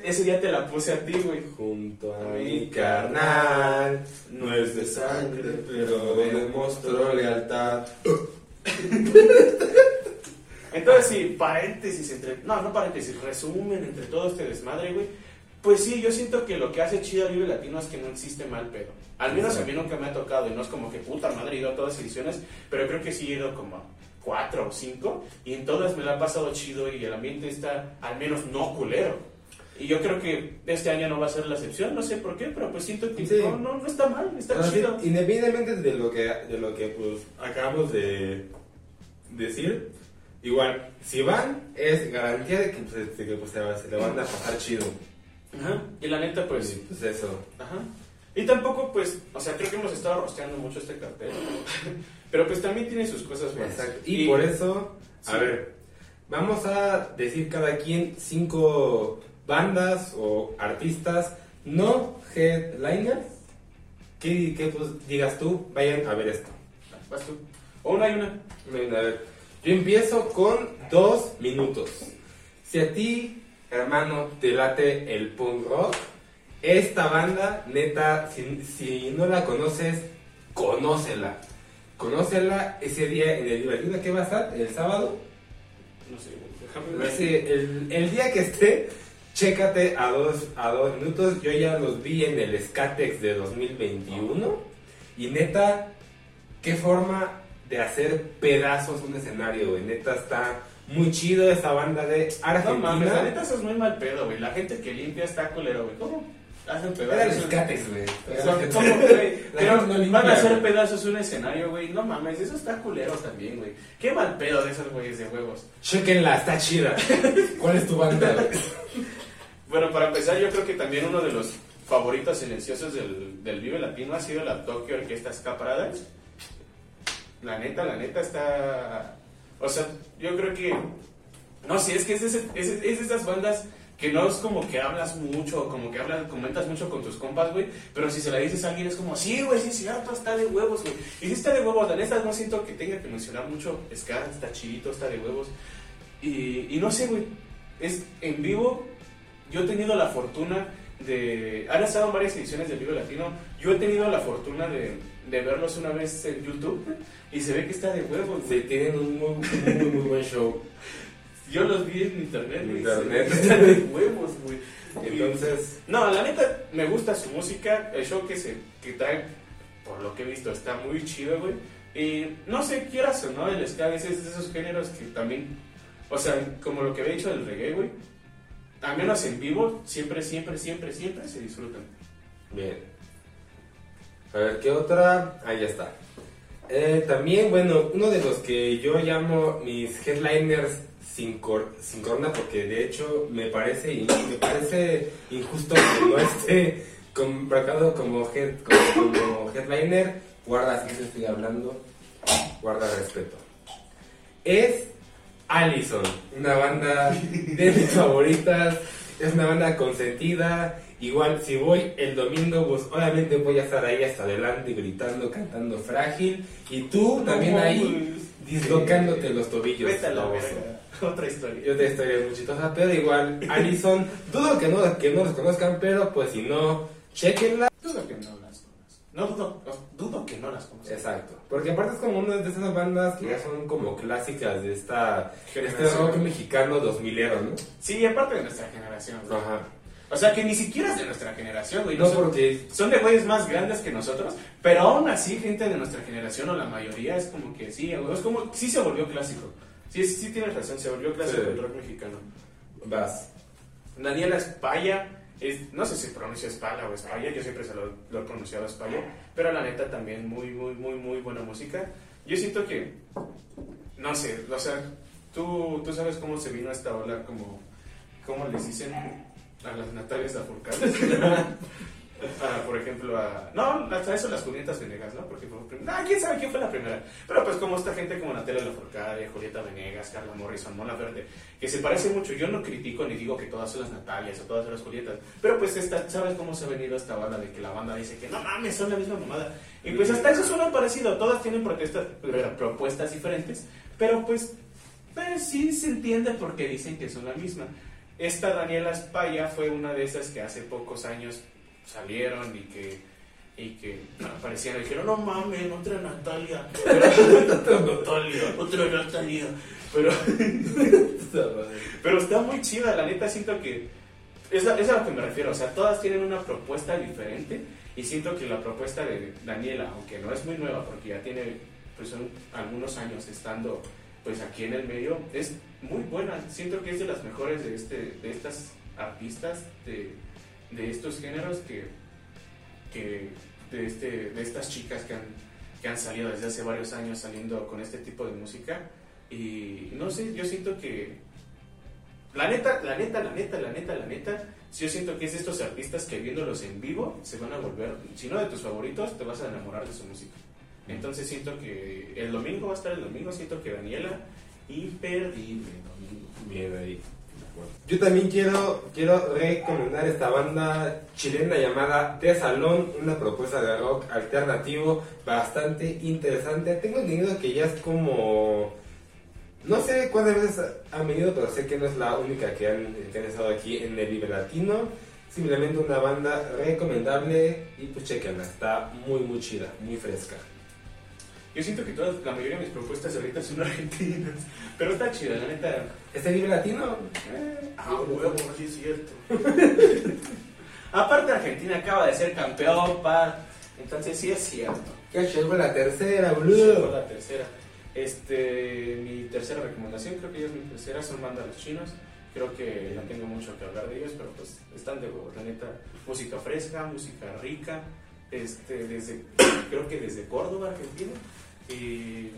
ese día, te la puse a ti, güey. Junto a mi carnal, no es de sangre, pero demostró lealtad. Entonces, sí, paréntesis entre. No, no paréntesis, resumen entre todo este desmadre, güey. Pues sí, yo siento que lo que hace chido a Vive Latino es que no existe mal pedo. Al menos a mí nunca me ha tocado y no es como que puta madre he ido a todas ediciones, pero creo que sí he ido como cuatro o cinco y en todas me la ha pasado chido y el ambiente está al menos no culero. Y yo creo que este año no va a ser la excepción, no sé por qué, pero pues siento que Sí. no, no, no está mal, está sí, chido. Independientemente de lo que, de lo que pues, acabamos de decir, igual, si van, es garantía de que, pues, de que, pues, se le van a pasar chido. Ajá. Y la neta, pues, Sí, pues eso. Ajá. Y tampoco, pues, o sea, creo que hemos estado rosteando mucho este cartel. Pero pues también tiene sus cosas buenas. Exacto. Y, por eso, a ver, vamos a decir cada quien cinco bandas o artistas no headliners que, que pues digas tú, vayan a ver esto. Vas tú. O una y una. Ven, a ver, yo empiezo con dos minutos. Si a ti, hermano, te late el punk rock, esta banda, neta, si, si no la conoces, conócela. Conócela ese día en el Divertido que va a estar, el sábado. No sé, déjame ver. Ese- el, el día que esté, Chécate a dos, a dos minutos. Yo ya los vi en el Skatex de 2021. Y neta, qué forma de hacer pedazos un escenario, güey. Neta está muy chido esa banda de Argentina. No mames, la neta eso es muy mal pedo, güey. La gente que limpia está culero, güey. ¿Cómo? Hacen pedazos. Skatex, güey. Son- ¿Cómo, güey? [LAUGHS] Van a hacer pedazos un escenario, güey. No mames, eso está culero también, güey. Qué mal pedo de esos güeyes de huevos. Chequenla, está chida. ¿Cuál es tu banda? [LAUGHS] Bueno, para empezar, yo creo que también uno de los favoritos silenciosos del, del Vive Latino ha sido la Tokyo Orquesta Ska Paradise. La neta, la neta está... O sea, yo creo que... No sé, es que es, ese- es, es de esas bandas que no es como que hablas mucho, como que hablas, comentas mucho con tus compas, güey, pero si se la dices a alguien es como, sí, güey, sí es cierto, está de huevos, güey. Y si está de huevos, la neta no siento que tenga que mencionar mucho, Ska está chidito, está de huevos. Y, y no sé, güey, es en vivo, yo he tenido la fortuna de... Han estado en varias ediciones del Vivo Latino, yo he tenido la fortuna de, de verlos una vez en YouTube y se ve que está de huevos, güey. Sí, tienen un muy, muy, muy, muy buen show. [LAUGHS] Yo los vi en internet, güey, internet. se ve que Está de huevos, güey. Entonces, No, la neta, me gusta su música, el show que, se, que trae, por lo que he visto, está muy chido, güey. Y no sé, quieras o no, el ska es de esos géneros que también, o sea, como lo que había dicho del reggae, güey, al menos en vivo, siempre, siempre, siempre, siempre se disfrutan. bien. A ver, ¿qué otra? Ahí ya está. Eh, también, bueno, uno de los que yo llamo mis headliners sin, cor- sin corona, porque de hecho me parece, me parece injusto que no esté comprado como, head, como, como headliner. Guarda, si te estoy hablando, guarda respeto. Es Allison, una banda de mis favoritas, es una banda consentida. Igual, si voy el domingo, pues obviamente voy a estar ahí hasta adelante gritando, cantando frágil. Y tú también ahí dislocándote los tobillos. Vete la verga. Otra historia. Yo te historia muy chistosa, pero igual, Allison, dudo que no, que no los conozcan, pero pues si no, chequenla. Dudo que no las conozco. No dudo, dudo que no las conozco. Exacto, porque aparte es como una de esas bandas que ya son como clásicas de esta de este rock mexicano 2000ero, ¿no? Sí, aparte de nuestra generación. Ajá. O sea, que ni siquiera es de nuestra generación, güey. No Nosotros- porque Son de güeyes más grandes que nosotros, pero aún así, gente de nuestra generación o la mayoría es como que sí, es como, sí se volvió clásico. Sí, sí tienes razón, se volvió clásico Sí. el rock mexicano. vas. Daniela Espalla, es, no sé si pronuncia Espalla o Espalla, yo siempre se lo, lo he pronunciado Espalla, pero la neta también muy, muy, muy, muy buena música. Yo siento que, no sé, o sea, tú, tú sabes cómo se vino esta ola, como, cómo les dicen a las Natalias Lafourcade. [LAUGHS] Ah, por ejemplo, a. No, hasta eso las Julietas Venegas, ¿no? Porque fue Ah, quién sabe quién fue la primera. Pero pues, como esta gente como Natalia Lafourcade, Julieta Venegas, Carla Morrison, Mona Verde, que se parece mucho. Yo no critico ni digo que todas son las Natalias o todas son las Julietas. Pero pues, esta, ¿sabes cómo se ha venido esta bala de que la banda dice que no mames, son la misma mamada? Y pues, hasta eso suena parecido. Todas tienen protestas, propuestas diferentes. Pero pues, pues, sí se entiende porque dicen que son la misma. Esta Daniela Espaya fue una de esas que hace pocos años salieron y que y que aparecían y dijeron no mames otra Natalia otra [LAUGHS] Natalia otra Natalia. Pero pero está muy chida la neta siento que es a, es a lo que me refiero o sea todas tienen una propuesta diferente y siento que la propuesta de Daniela aunque no es muy nueva porque ya tiene pues algunos años estando pues aquí en el medio es muy buena. Siento que es de las mejores de este de estas artistas de, de estos géneros que, que de este de estas chicas que han que han salido desde hace varios años saliendo con este tipo de música. Y no sé yo siento que la neta la neta la neta la neta la neta yo siento que es de estos artistas que viéndolos en vivo se van a volver si no de tus favoritos te vas a enamorar de su música entonces siento que el domingo va a estar el domingo siento que Daniela imperdible domingo Bien ahí. Yo también quiero, quiero recomendar esta banda chilena llamada De Salón, una propuesta de rock alternativo bastante interesante. Tengo entendido que ya es como... No sé cuántas veces han venido, pero sé que no es la única que han, que han estado aquí en el Vive Latino. Simplemente una banda recomendable y pues chequenla, está muy muy chida, muy fresca. Yo siento que todas, la mayoría de mis propuestas ahorita son [LAUGHS] argentinas. Pero está chida, la neta. ¿Este libre latino? Eh, ah, huevo, sí es cierto. [LAUGHS] Aparte, Argentina acaba de ser campeón, pa. Entonces sí es cierto. ¿Qué llegó la tercera, Llegó boludo? la tercera. Este, mi tercera recomendación, creo que ya es mi tercera, son bandas los chinos. Creo que no tengo mucho que hablar de ellos, pero pues están de huevo, la neta. Música fresca, música rica, este, desde, [COUGHS] creo que desde Córdoba, Argentina. Y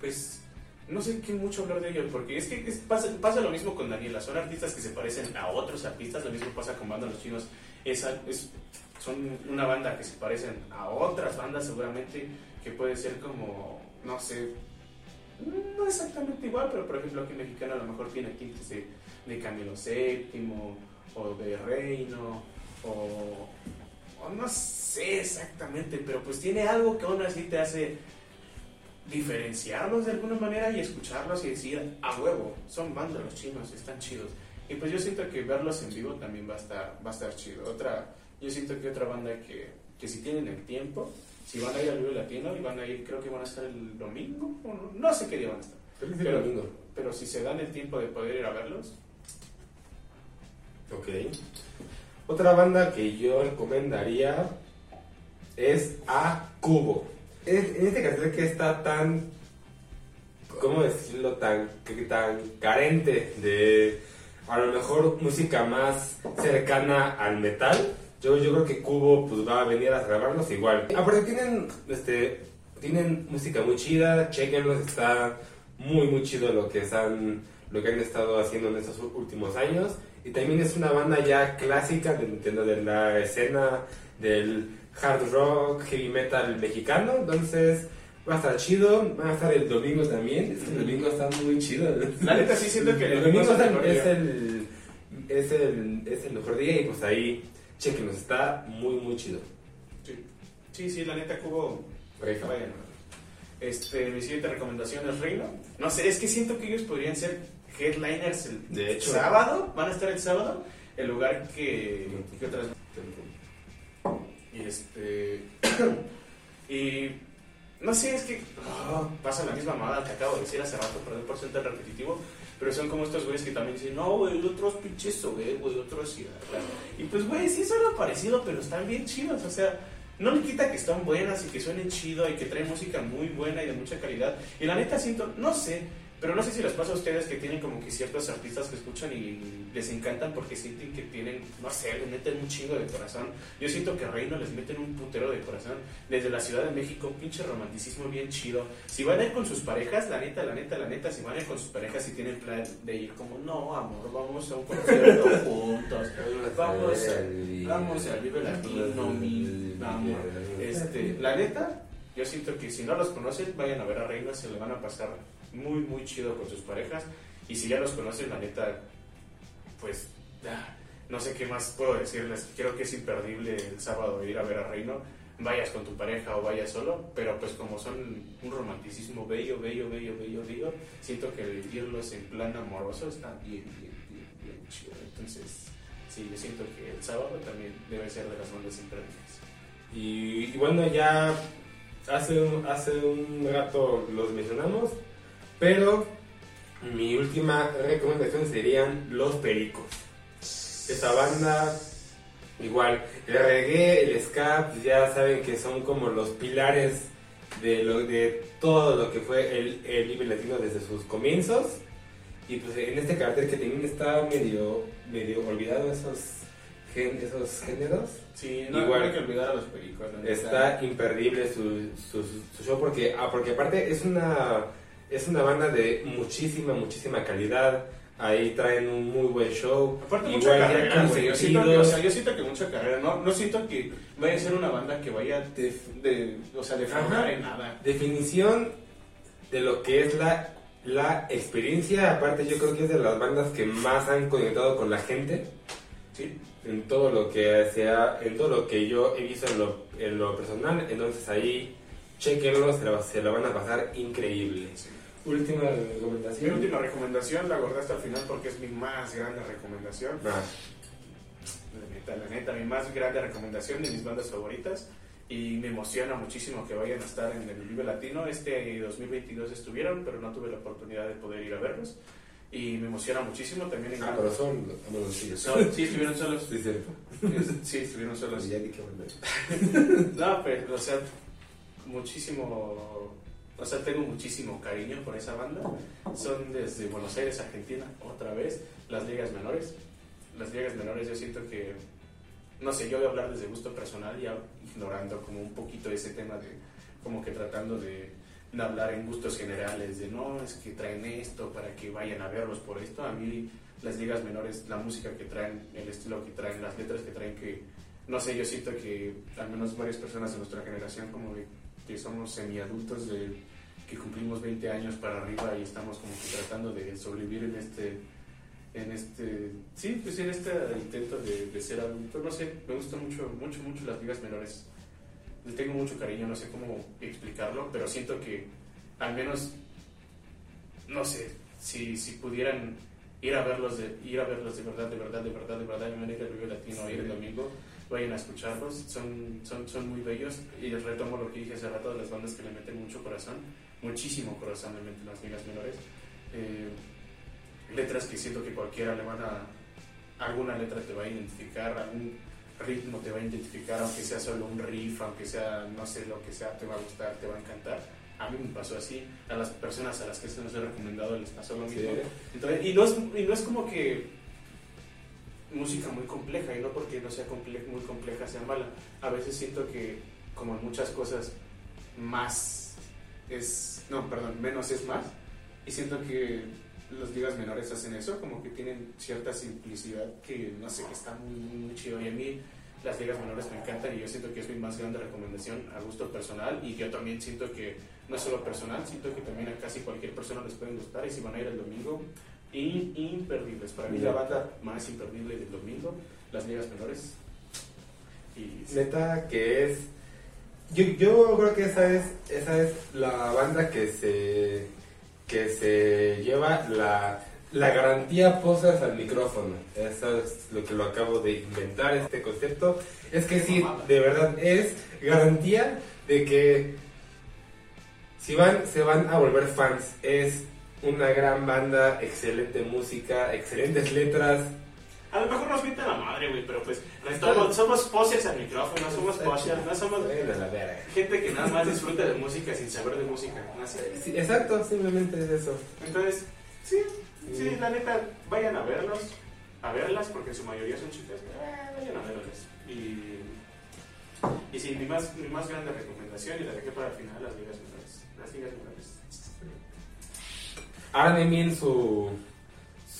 pues no sé qué mucho hablar de ellos, porque es que pasa, lo mismo con Daniela. Son artistas que se parecen a otros artistas, lo mismo pasa con bandas los chinos. Son una banda que se parecen a otras bandas seguramente, que puede ser como, no sé, no exactamente igual, pero por ejemplo aquí mexicano a lo mejor tiene tintes de, de Camilo VII o de Reino o, o no sé exactamente, pero pues tiene algo que aún así te hace diferenciarlos de alguna manera y escucharlos y decir, a huevo, son bandas los chinos, están chidos. Y pues yo siento que verlos en vivo también va a estar, va a estar chido. Otra, yo siento que otra banda que, que si tienen el tiempo, si van a ir al Vive Latino y van a ir, creo que van a estar el domingo, o no, no sé qué día van a estar. Es el Pero- domingo. Pero si se dan el tiempo de poder ir a verlos, Ok. Otra banda que yo recomendaría es A Cubo. En este cartel que está tan, ¿cómo decirlo? Tan, tan carente de a lo mejor música más cercana al metal. Yo, yo creo que Cubo pues va a venir a grabarlos igual. Aparte tienen, este, tienen música muy chida, chequenlos, está muy muy chido lo que están, lo que han estado haciendo en estos últimos años. Y también es una banda ya clásica de, de, de la escena del hard rock, heavy metal mexicano. Entonces va a estar chido, va a estar el domingo también. Es que el domingo está muy chido. La neta sí siento que el domingo es es el es el, es el, es el mejor día y pues ahí chequenos, está muy muy chido. sí, sí, sí, la neta Cubo, vayan. Este, mi siguiente recomendación es Reino. No sé, es que siento que ellos podrían ser headliners el De hecho. sábado, van a estar el sábado, el lugar que, que otras Y este. [COUGHS] y. No sé, es que. ah, pasa la misma mamada que acabo de decir hace rato, perdón por tan repetitivo. Pero son como estos güeyes que también dicen, no, güey, el otro es pinche güey, el otro es ciudad. Y pues, güey, sí suena parecido, pero están bien chidos. O sea, no le quita que están buenas y que suenen chido y que traen música muy buena y de mucha calidad. Y la neta siento, no sé, pero no sé si les pasa a ustedes que tienen como que ciertos artistas que escuchan y les encantan porque sienten que tienen, no sé, le meten un chingo de corazón. Yo siento que Reino les meten un putero de corazón. Desde la Ciudad de México, un pinche romanticismo bien chido. Si van a ir con sus parejas, la neta, la neta, la neta, si van a ir con sus parejas y tienen plan de ir como, no, amor, vamos a un concierto [LAUGHS] juntos. Vamos a, vamos al Vive Latino, mi amor. Este, la neta, yo siento que si no los conocen, vayan a ver a Reina, se le van a pasar muy, muy chido con sus parejas. Y si ya los conocen, la neta, pues, no sé qué más puedo decirles. Creo que es imperdible el sábado ir a ver a Reino. Vayas con tu pareja o vayas solo, pero pues como son un romanticismo bello, bello, bello, bello, bello, siento que el irlos en plan amoroso está bien, bien, bien, bien chido. Entonces, sí, yo siento que el sábado también debe ser de las bandas imperdibles. Y, y bueno, ya hace un, hace un rato los mencionamos, pero mi última recomendación serían Los Pericos. Esa banda, igual, el reggae, el ska, pues ya saben que son como los pilares de, lo, de todo lo que fue el, el Vive Latino desde sus comienzos. Y pues en este cartel que también está medio, medio olvidado esos, gen- esos géneros. Sí, no, Igual. no hay que olvidar a los pericos. Está imperdible su, su, su show porque, ah, porque aparte es una, es una banda de muchísima, muchísima calidad. Ahí traen un muy buen show. Aparte, Igual mucha carrera, güey. Yo siento, que, o sea, yo siento que mucha carrera. No, no siento que vaya a ser una banda que vaya de, de o sea, de Ajá. en nada. Definición de lo que es la, la experiencia. Aparte yo creo que es de las bandas que más han conectado con la gente. Sí. En todo lo que sea, en todo lo que yo he visto en lo, en lo personal, entonces ahí chequenlo, se la, se la van a pasar increíble. Última Mi recomendación. última recomendación la guardé hasta el final porque es mi más grande recomendación. Ah, La neta, la neta, mi más grande recomendación de mis bandas favoritas. y me emociona muchísimo que vayan a estar en el Vive Latino. Este 2022 estuvieron, pero no tuve la oportunidad de poder ir a verlos. Y me emociona muchísimo también. En Ah, pero son los Son- sí, estuvieron solos. Sí, cierto. Sí, estuvieron solos. Ya. [LAUGHS] No, pero, o sea, muchísimo. O sea, tengo muchísimo cariño por esa banda. Son desde Buenos Aires, Argentina, otra vez. Las ligas menores. Las ligas menores, yo siento que. No sé, yo voy a hablar desde gusto personal, ya ignorando como un poquito ese tema de. Como que tratando de, hablar en gustos generales, de no, es que traen esto para que vayan a verlos por esto. A mí, las ligas menores, la música que traen, el estilo que traen, las letras que traen, que no sé, yo siento que al menos varias personas de nuestra generación, como que somos semiadultos, de, que cumplimos 20 años para arriba y estamos como que tratando de sobrevivir en este, en este, sí, pues en este intento de, de ser adulto, no sé, me gustan mucho, mucho, mucho las ligas menores. Le tengo mucho cariño, no sé cómo explicarlo, pero siento que al menos, no sé, si, si pudieran ir a verlos de, ir a verlos de verdad, de verdad, de verdad, de verdad, venir al Vive Latino, ir el domingo, vayan a escucharlos, son, son, son muy bellos y les retomo lo que dije hace rato de las bandas que le meten mucho corazón, muchísimo corazón le meten las ligas menores. Eh, letras que siento que cualquiera le van a, alguna letra te va a identificar, algún ritmo te va a identificar, aunque sea solo un riff, aunque sea, no sé, lo que sea, te va a gustar, te va a encantar. A mí me pasó así, a las personas a las que se nos he recomendado les pasó lo mismo. Sí. Entonces, y, no es, y no es como que música muy compleja, y no porque no sea comple- muy compleja sea mala. A veces siento que, como en muchas cosas, más es, no, perdón, menos es más. Y siento que las ligas menores hacen eso, como que tienen cierta simplicidad que, no sé, que está muy, muy chido. Y a mí las ligas menores me encantan y yo siento que es mi más grande recomendación a gusto personal. Y yo también siento que, no es solo personal, siento que también a casi cualquier persona les pueden gustar. Y si van a ir el domingo, in- imperdibles. Para mí la banda más imperdible del domingo, las ligas menores. Y sí. Neta que es. Yo, yo creo que esa es, esa es la banda que se que se lleva la, la garantía posas al micrófono. Eso es lo que lo acabo de inventar, este concepto. Es que sí, de verdad, es garantía de que si van, se van a volver fans. Es una gran banda, excelente música, excelentes letras. A lo mejor nos mienta la madre, güey, pero pues somos, somos posers al micrófono, somos posers, no somos gente que nada más disfruta de música sin saber de música. ¿no? Así. Sí, exacto, simplemente es eso. Entonces, sí, sí, la neta, vayan a verlos, a verlas, porque en su mayoría son chicas. eh, vayan a verlas. Y, y sí, mi más, mi más grande recomendación, y la dejé para el final, las ligas menores. Las ligas menores. Hagan bien su,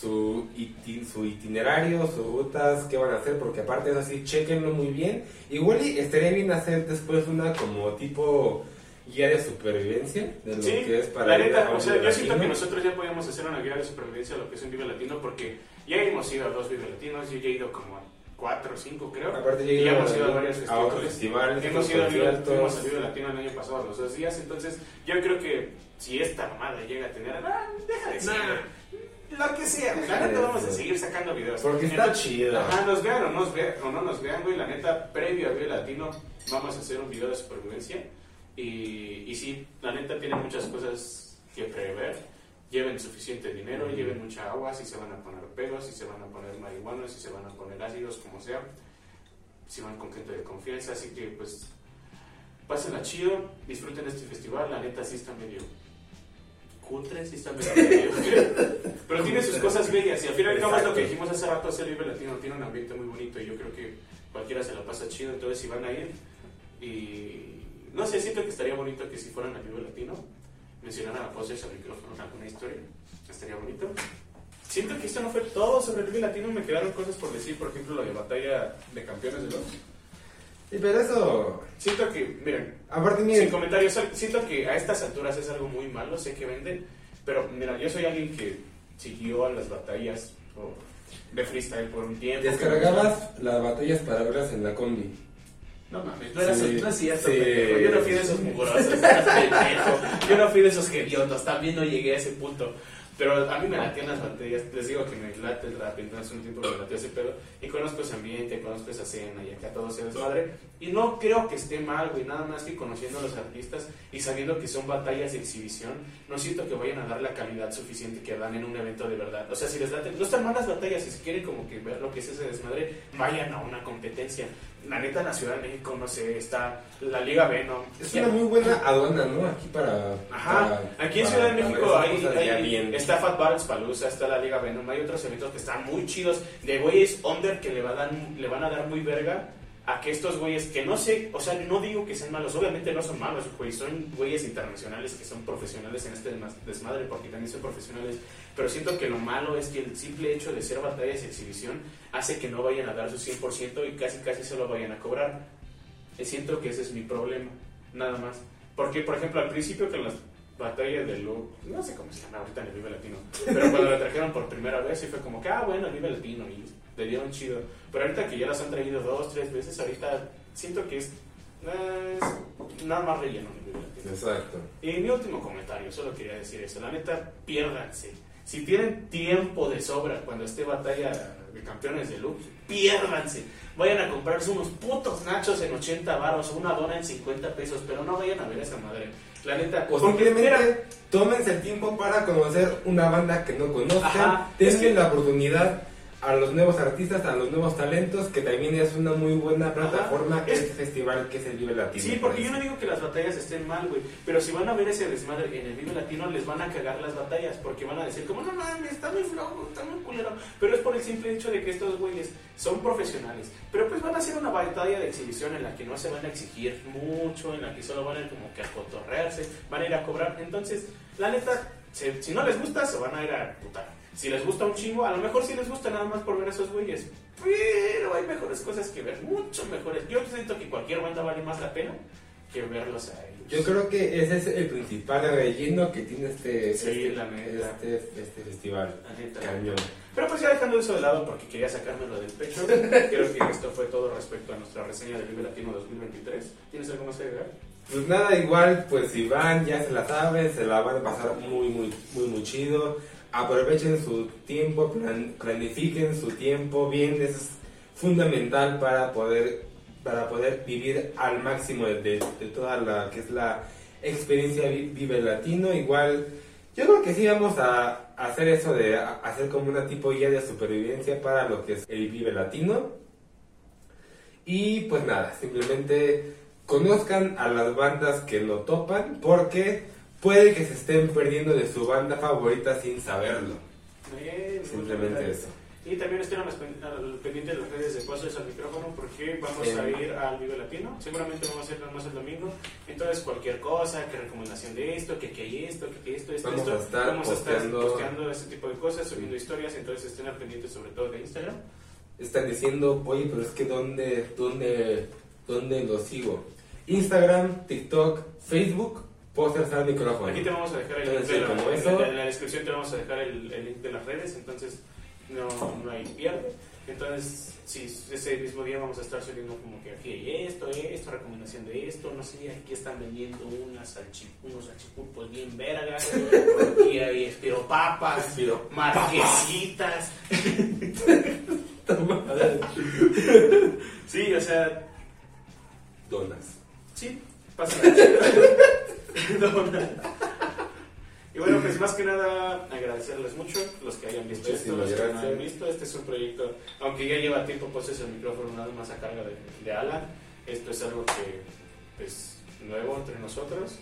su, iti- su itinerario, sus rutas, qué van a hacer, porque aparte es así, chequenlo muy bien. Igual y estaría bien hacer después una como tipo guía de supervivencia de lo Sí, que es para la neta, o sea, yo siento que nosotros ya podíamos hacer una guía de supervivencia a lo que es un Vive Latino, porque ya hemos ido a dos Vive Latinos, yo ya he ido como a cuatro o cinco, creo. Aparte y llegué ya a, hemos ido a varios a otros festivales. Hemos ido a fuimos al Vive Latino el año pasado, los dos días, entonces yo creo que si esta mamada llega a tener... Ah, deja de decirlo. Lo que sea, la Deja neta vamos a seguir sacando videos. Porque está Entonces, chido. Ajá, nos vean o, nos vean, o no nos vean, güey, la neta, previo a Vive Latino, vamos a hacer un video de supervivencia. Y, y sí, la neta tiene muchas cosas que prever. Lleven suficiente dinero, lleven mucha agua, si se van a poner pedos, si se van a poner marihuanos, si se van a poner ácidos, como sea. Si van con gente de confianza, así que pues pásenla chido, disfruten este festival, la neta sí está medio cutre, sí está medio pero tiene sus cosas bellas y al final y lo que dijimos hace rato, hacer Vive Latino tiene un ambiente muy bonito y yo creo que cualquiera se la pasa chido, entonces si van a ir y no sé, siento que estaría bonito que si fueran al Vive Latino mencionaran a Posers al micrófono alguna historia, estaría bonito. Siento que esto no fue todo sobre el Vive Latino, me quedaron cosas por decir, por ejemplo, lo de batalla de campeones de los... Sí, pero eso, Siento que, miren, aparte sin miren, comentarios, siento que a estas alturas es algo muy malo, sé que venden, pero mira, yo soy alguien que siguió a las batallas de freestyle por un tiempo. descargabas las batallas para verlas en la combi. No mames, no, era Sí, no es cierto, sí. pendejo. Yo no fui de esos mugrosos. [LAUGHS] Yo no fui de esos hediondos, también no llegué a ese punto. Pero a mí me latían las batallas, les digo que me late el rap, entonces un tiempo me late ese pedo. Y conozco ese ambiente, conozco esa escena y acá todo se desmadre. Y no creo que esté mal, güey, nada más que conociendo a los artistas y sabiendo que son batallas de exhibición, no siento que vayan a dar la calidad suficiente que dan en un evento de verdad. O sea, si les late, no están mal las batallas, si quieren como que ver lo que es ese desmadre, vayan a una competencia. La neta, en la Ciudad de México, no sé, está la Liga Venom. Es Ya- una muy buena aduana, ¿no? Aquí para. Ajá, para- aquí en Ciudad de México hay, bien. está Fat Battles Palooza, está la Liga Venom, hay otros eventos que están muy chidos de güeyes under que le, va a dar, le van a dar muy verga a que estos güeyes que no sé, o sea, no digo que sean malos, obviamente no son malos, güey, son güeyes internacionales que son profesionales en este desma- desmadre porque también son profesionales, pero siento que lo malo es que el simple hecho de ser batallas y exhibición hace que no vayan a dar su 100% y casi casi se lo vayan a cobrar. Eh, Siento que ese es mi problema, nada más. Porque, por ejemplo, al principio que las batallas de Lu, no sé cómo se llama ahorita en el Vive Latino, pero cuando la trajeron por primera vez, sí fue como que, ah, bueno, el Vive Latino, y le dieron chido. Pero ahorita que ya las han traído dos, tres veces, ahorita siento que es, es nada más relleno. Exacto. Y mi último comentario, solo quería decir eso. La neta, piérdanse. Si tienen tiempo de sobra cuando esté batalla de campeones de Lux, piérdanse. Vayan a comprarse unos putos nachos en 80 baros o una dona en 50 pesos, pero no vayan a ver esa madre. La neta, porque, simplemente tómense el tiempo para conocer una banda que no conozcan. Ajá, Denle es que- la oportunidad a los nuevos artistas, a los nuevos talentos, que también es una muy buena plataforma Es- este festival que es el Vive Latino. Sí, porque yo no digo que las batallas estén mal, güey. Pero si van a ver ese desmadre en el Vive Latino, les van a cagar las batallas. Porque van a decir, como, no mames, está muy flojo, está muy culero. Pero es por el simple hecho de que estos güeyes son profesionales. Pero pues van a hacer una batalla de exhibición en la que no se van a exigir mucho, en la que solo van a ir como que a cotorrearse, van a ir a cobrar. Entonces, la neta, si, si no les gusta, se van a ir a putar. Si les gusta un chingo, a lo mejor sí les gusta nada más por ver a esos güeyes. Pero hay mejores cosas que ver, mucho mejores. Yo siento que cualquier banda vale más la pena que verlos a ellos. Yo creo que ese es el principal relleno que tiene este, Sí, este, la este, este festival. Cañón. Pero pues ya dejando eso de lado porque quería sacármelo del pecho, [LAUGHS] creo que esto fue todo respecto a nuestra reseña del Vive Latino 2023. ¿Tienes algo más que agregar? Pues nada, igual, pues si van, ya se la saben, se la van a pasar muy, muy, muy, muy chido. Aprovechen su tiempo, plan- planifiquen su tiempo bien, es fundamental para poder, para poder vivir al máximo de, de- toda la que es la experiencia Vi- Vive Latino. Igual, yo creo que sí vamos a hacer eso de hacer como una tipo guía de supervivencia para lo que es el Vive Latino. Y pues nada, simplemente conozcan a las bandas que lo topan porque puede que se estén perdiendo de su banda favorita sin saberlo. Bien, Simplemente eso. Y también estén al pen- al pendiente de las redes de Pasos al micrófono porque vamos Sí. a ir al Vive Latino. Seguramente vamos a nada más el domingo. Entonces, cualquier cosa, que recomendación de esto, que aquí hay esto, que aquí hay esto, esto, Vamos esto. a estar vamos a estar posteando- posteando ese tipo de cosas, subiendo historias. Entonces, estén al pendiente sobre todo de Instagram. Están diciendo, oye, pero es que ¿dónde, dónde, dónde lo sigo? Instagram, TikTok, Facebook, pósters al micrófono. Aquí te vamos a dejar el link de la, eso- en la descripción te vamos a dejar el, el link de las redes, entonces no, no hay pierde. Entonces, sí, ese mismo día vamos a estar subiendo como que aquí hay esto, esto, recomendación de esto, no sé, aquí están vendiendo unas salchi- unos salchipulpos bien vergas, aquí hay espiropapas, Espiropapas. marquesitas. sí, o sea, Donas. Sí, pasa y bueno, pues más que nada agradecerles mucho los que hayan visto esto, Muchísimas los que no hayan visto. Este es un proyecto, aunque ya lleva tiempo pues el micrófono nada más a carga de, de Alan. Esto es algo que pues nuevo entre nosotros.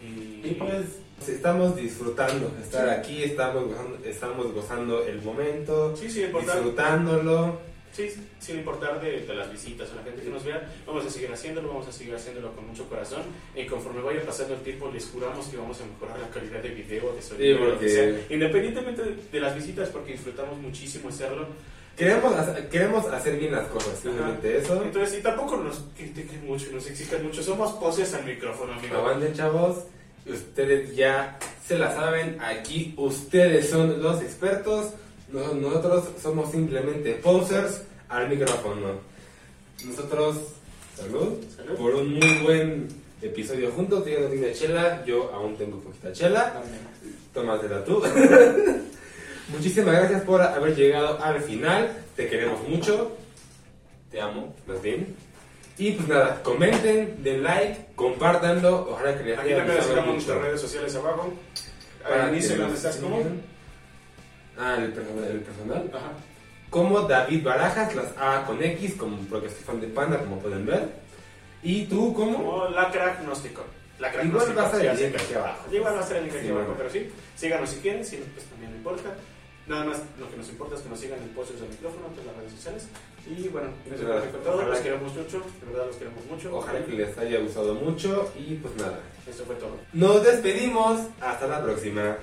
Y, Y pues estamos disfrutando estar Sí. aquí, estamos gozando, estamos gozando el momento, sí, importar, disfrutándolo. Sí, sin importar de, de las visitas o la gente que nos vea, vamos a seguir haciéndolo, vamos a seguir haciéndolo con mucho corazón. Y conforme vaya pasando el tiempo, les juramos que vamos a mejorar la calidad de video, de sonido, Sí, porque- sea. independientemente de, de las visitas, porque disfrutamos muchísimo hacerlo. Queremos, hacer- queremos hacer bien las cosas, simplemente eso. Entonces, y tampoco nos critiquen mucho nos exijan mucho, somos poses al micrófono, amigo. Aguanten, chavos. Ustedes ya se la saben. Aquí ustedes son los expertos. No- Nosotros somos simplemente posers al micrófono. Nosotros, salud, Salud. por un muy buen episodio juntos. Ya no chela, yo aún tengo poquita chela. Tómatela tú. [LAUGHS] Muchísimas gracias por haber llegado al final. Te queremos mucho. Te amo, más bien. Y pues nada, comenten, den like, compártanlo. Ojalá que les Aquí haya también les gustado dejamos nuestras redes sociales abajo. Para Al inicio, ¿dónde estás? ¿Cómo? Ah, el personal. El personal. Ajá. Como David Barajas, las A con X, como porque soy fan de Panda, como pueden ver. Y tú, ¿cómo? Como lacra gnóstico. Lacra Igual gnóstico, va a sí, el link aquí abajo. Igual va a estar el link aquí Sí, abajo, bueno. pero sí, síganos si quieren, si no, pues también no importa. Nada más lo que nos importa es que nos sigan en posts del micrófono, en las redes sociales. Y bueno, eso Claro. fue todo. Ojalá Los que- queremos mucho, de verdad los queremos mucho. Ojalá que les haya gustado mucho y pues nada. Esto fue todo. Nos despedimos. Hasta la próxima.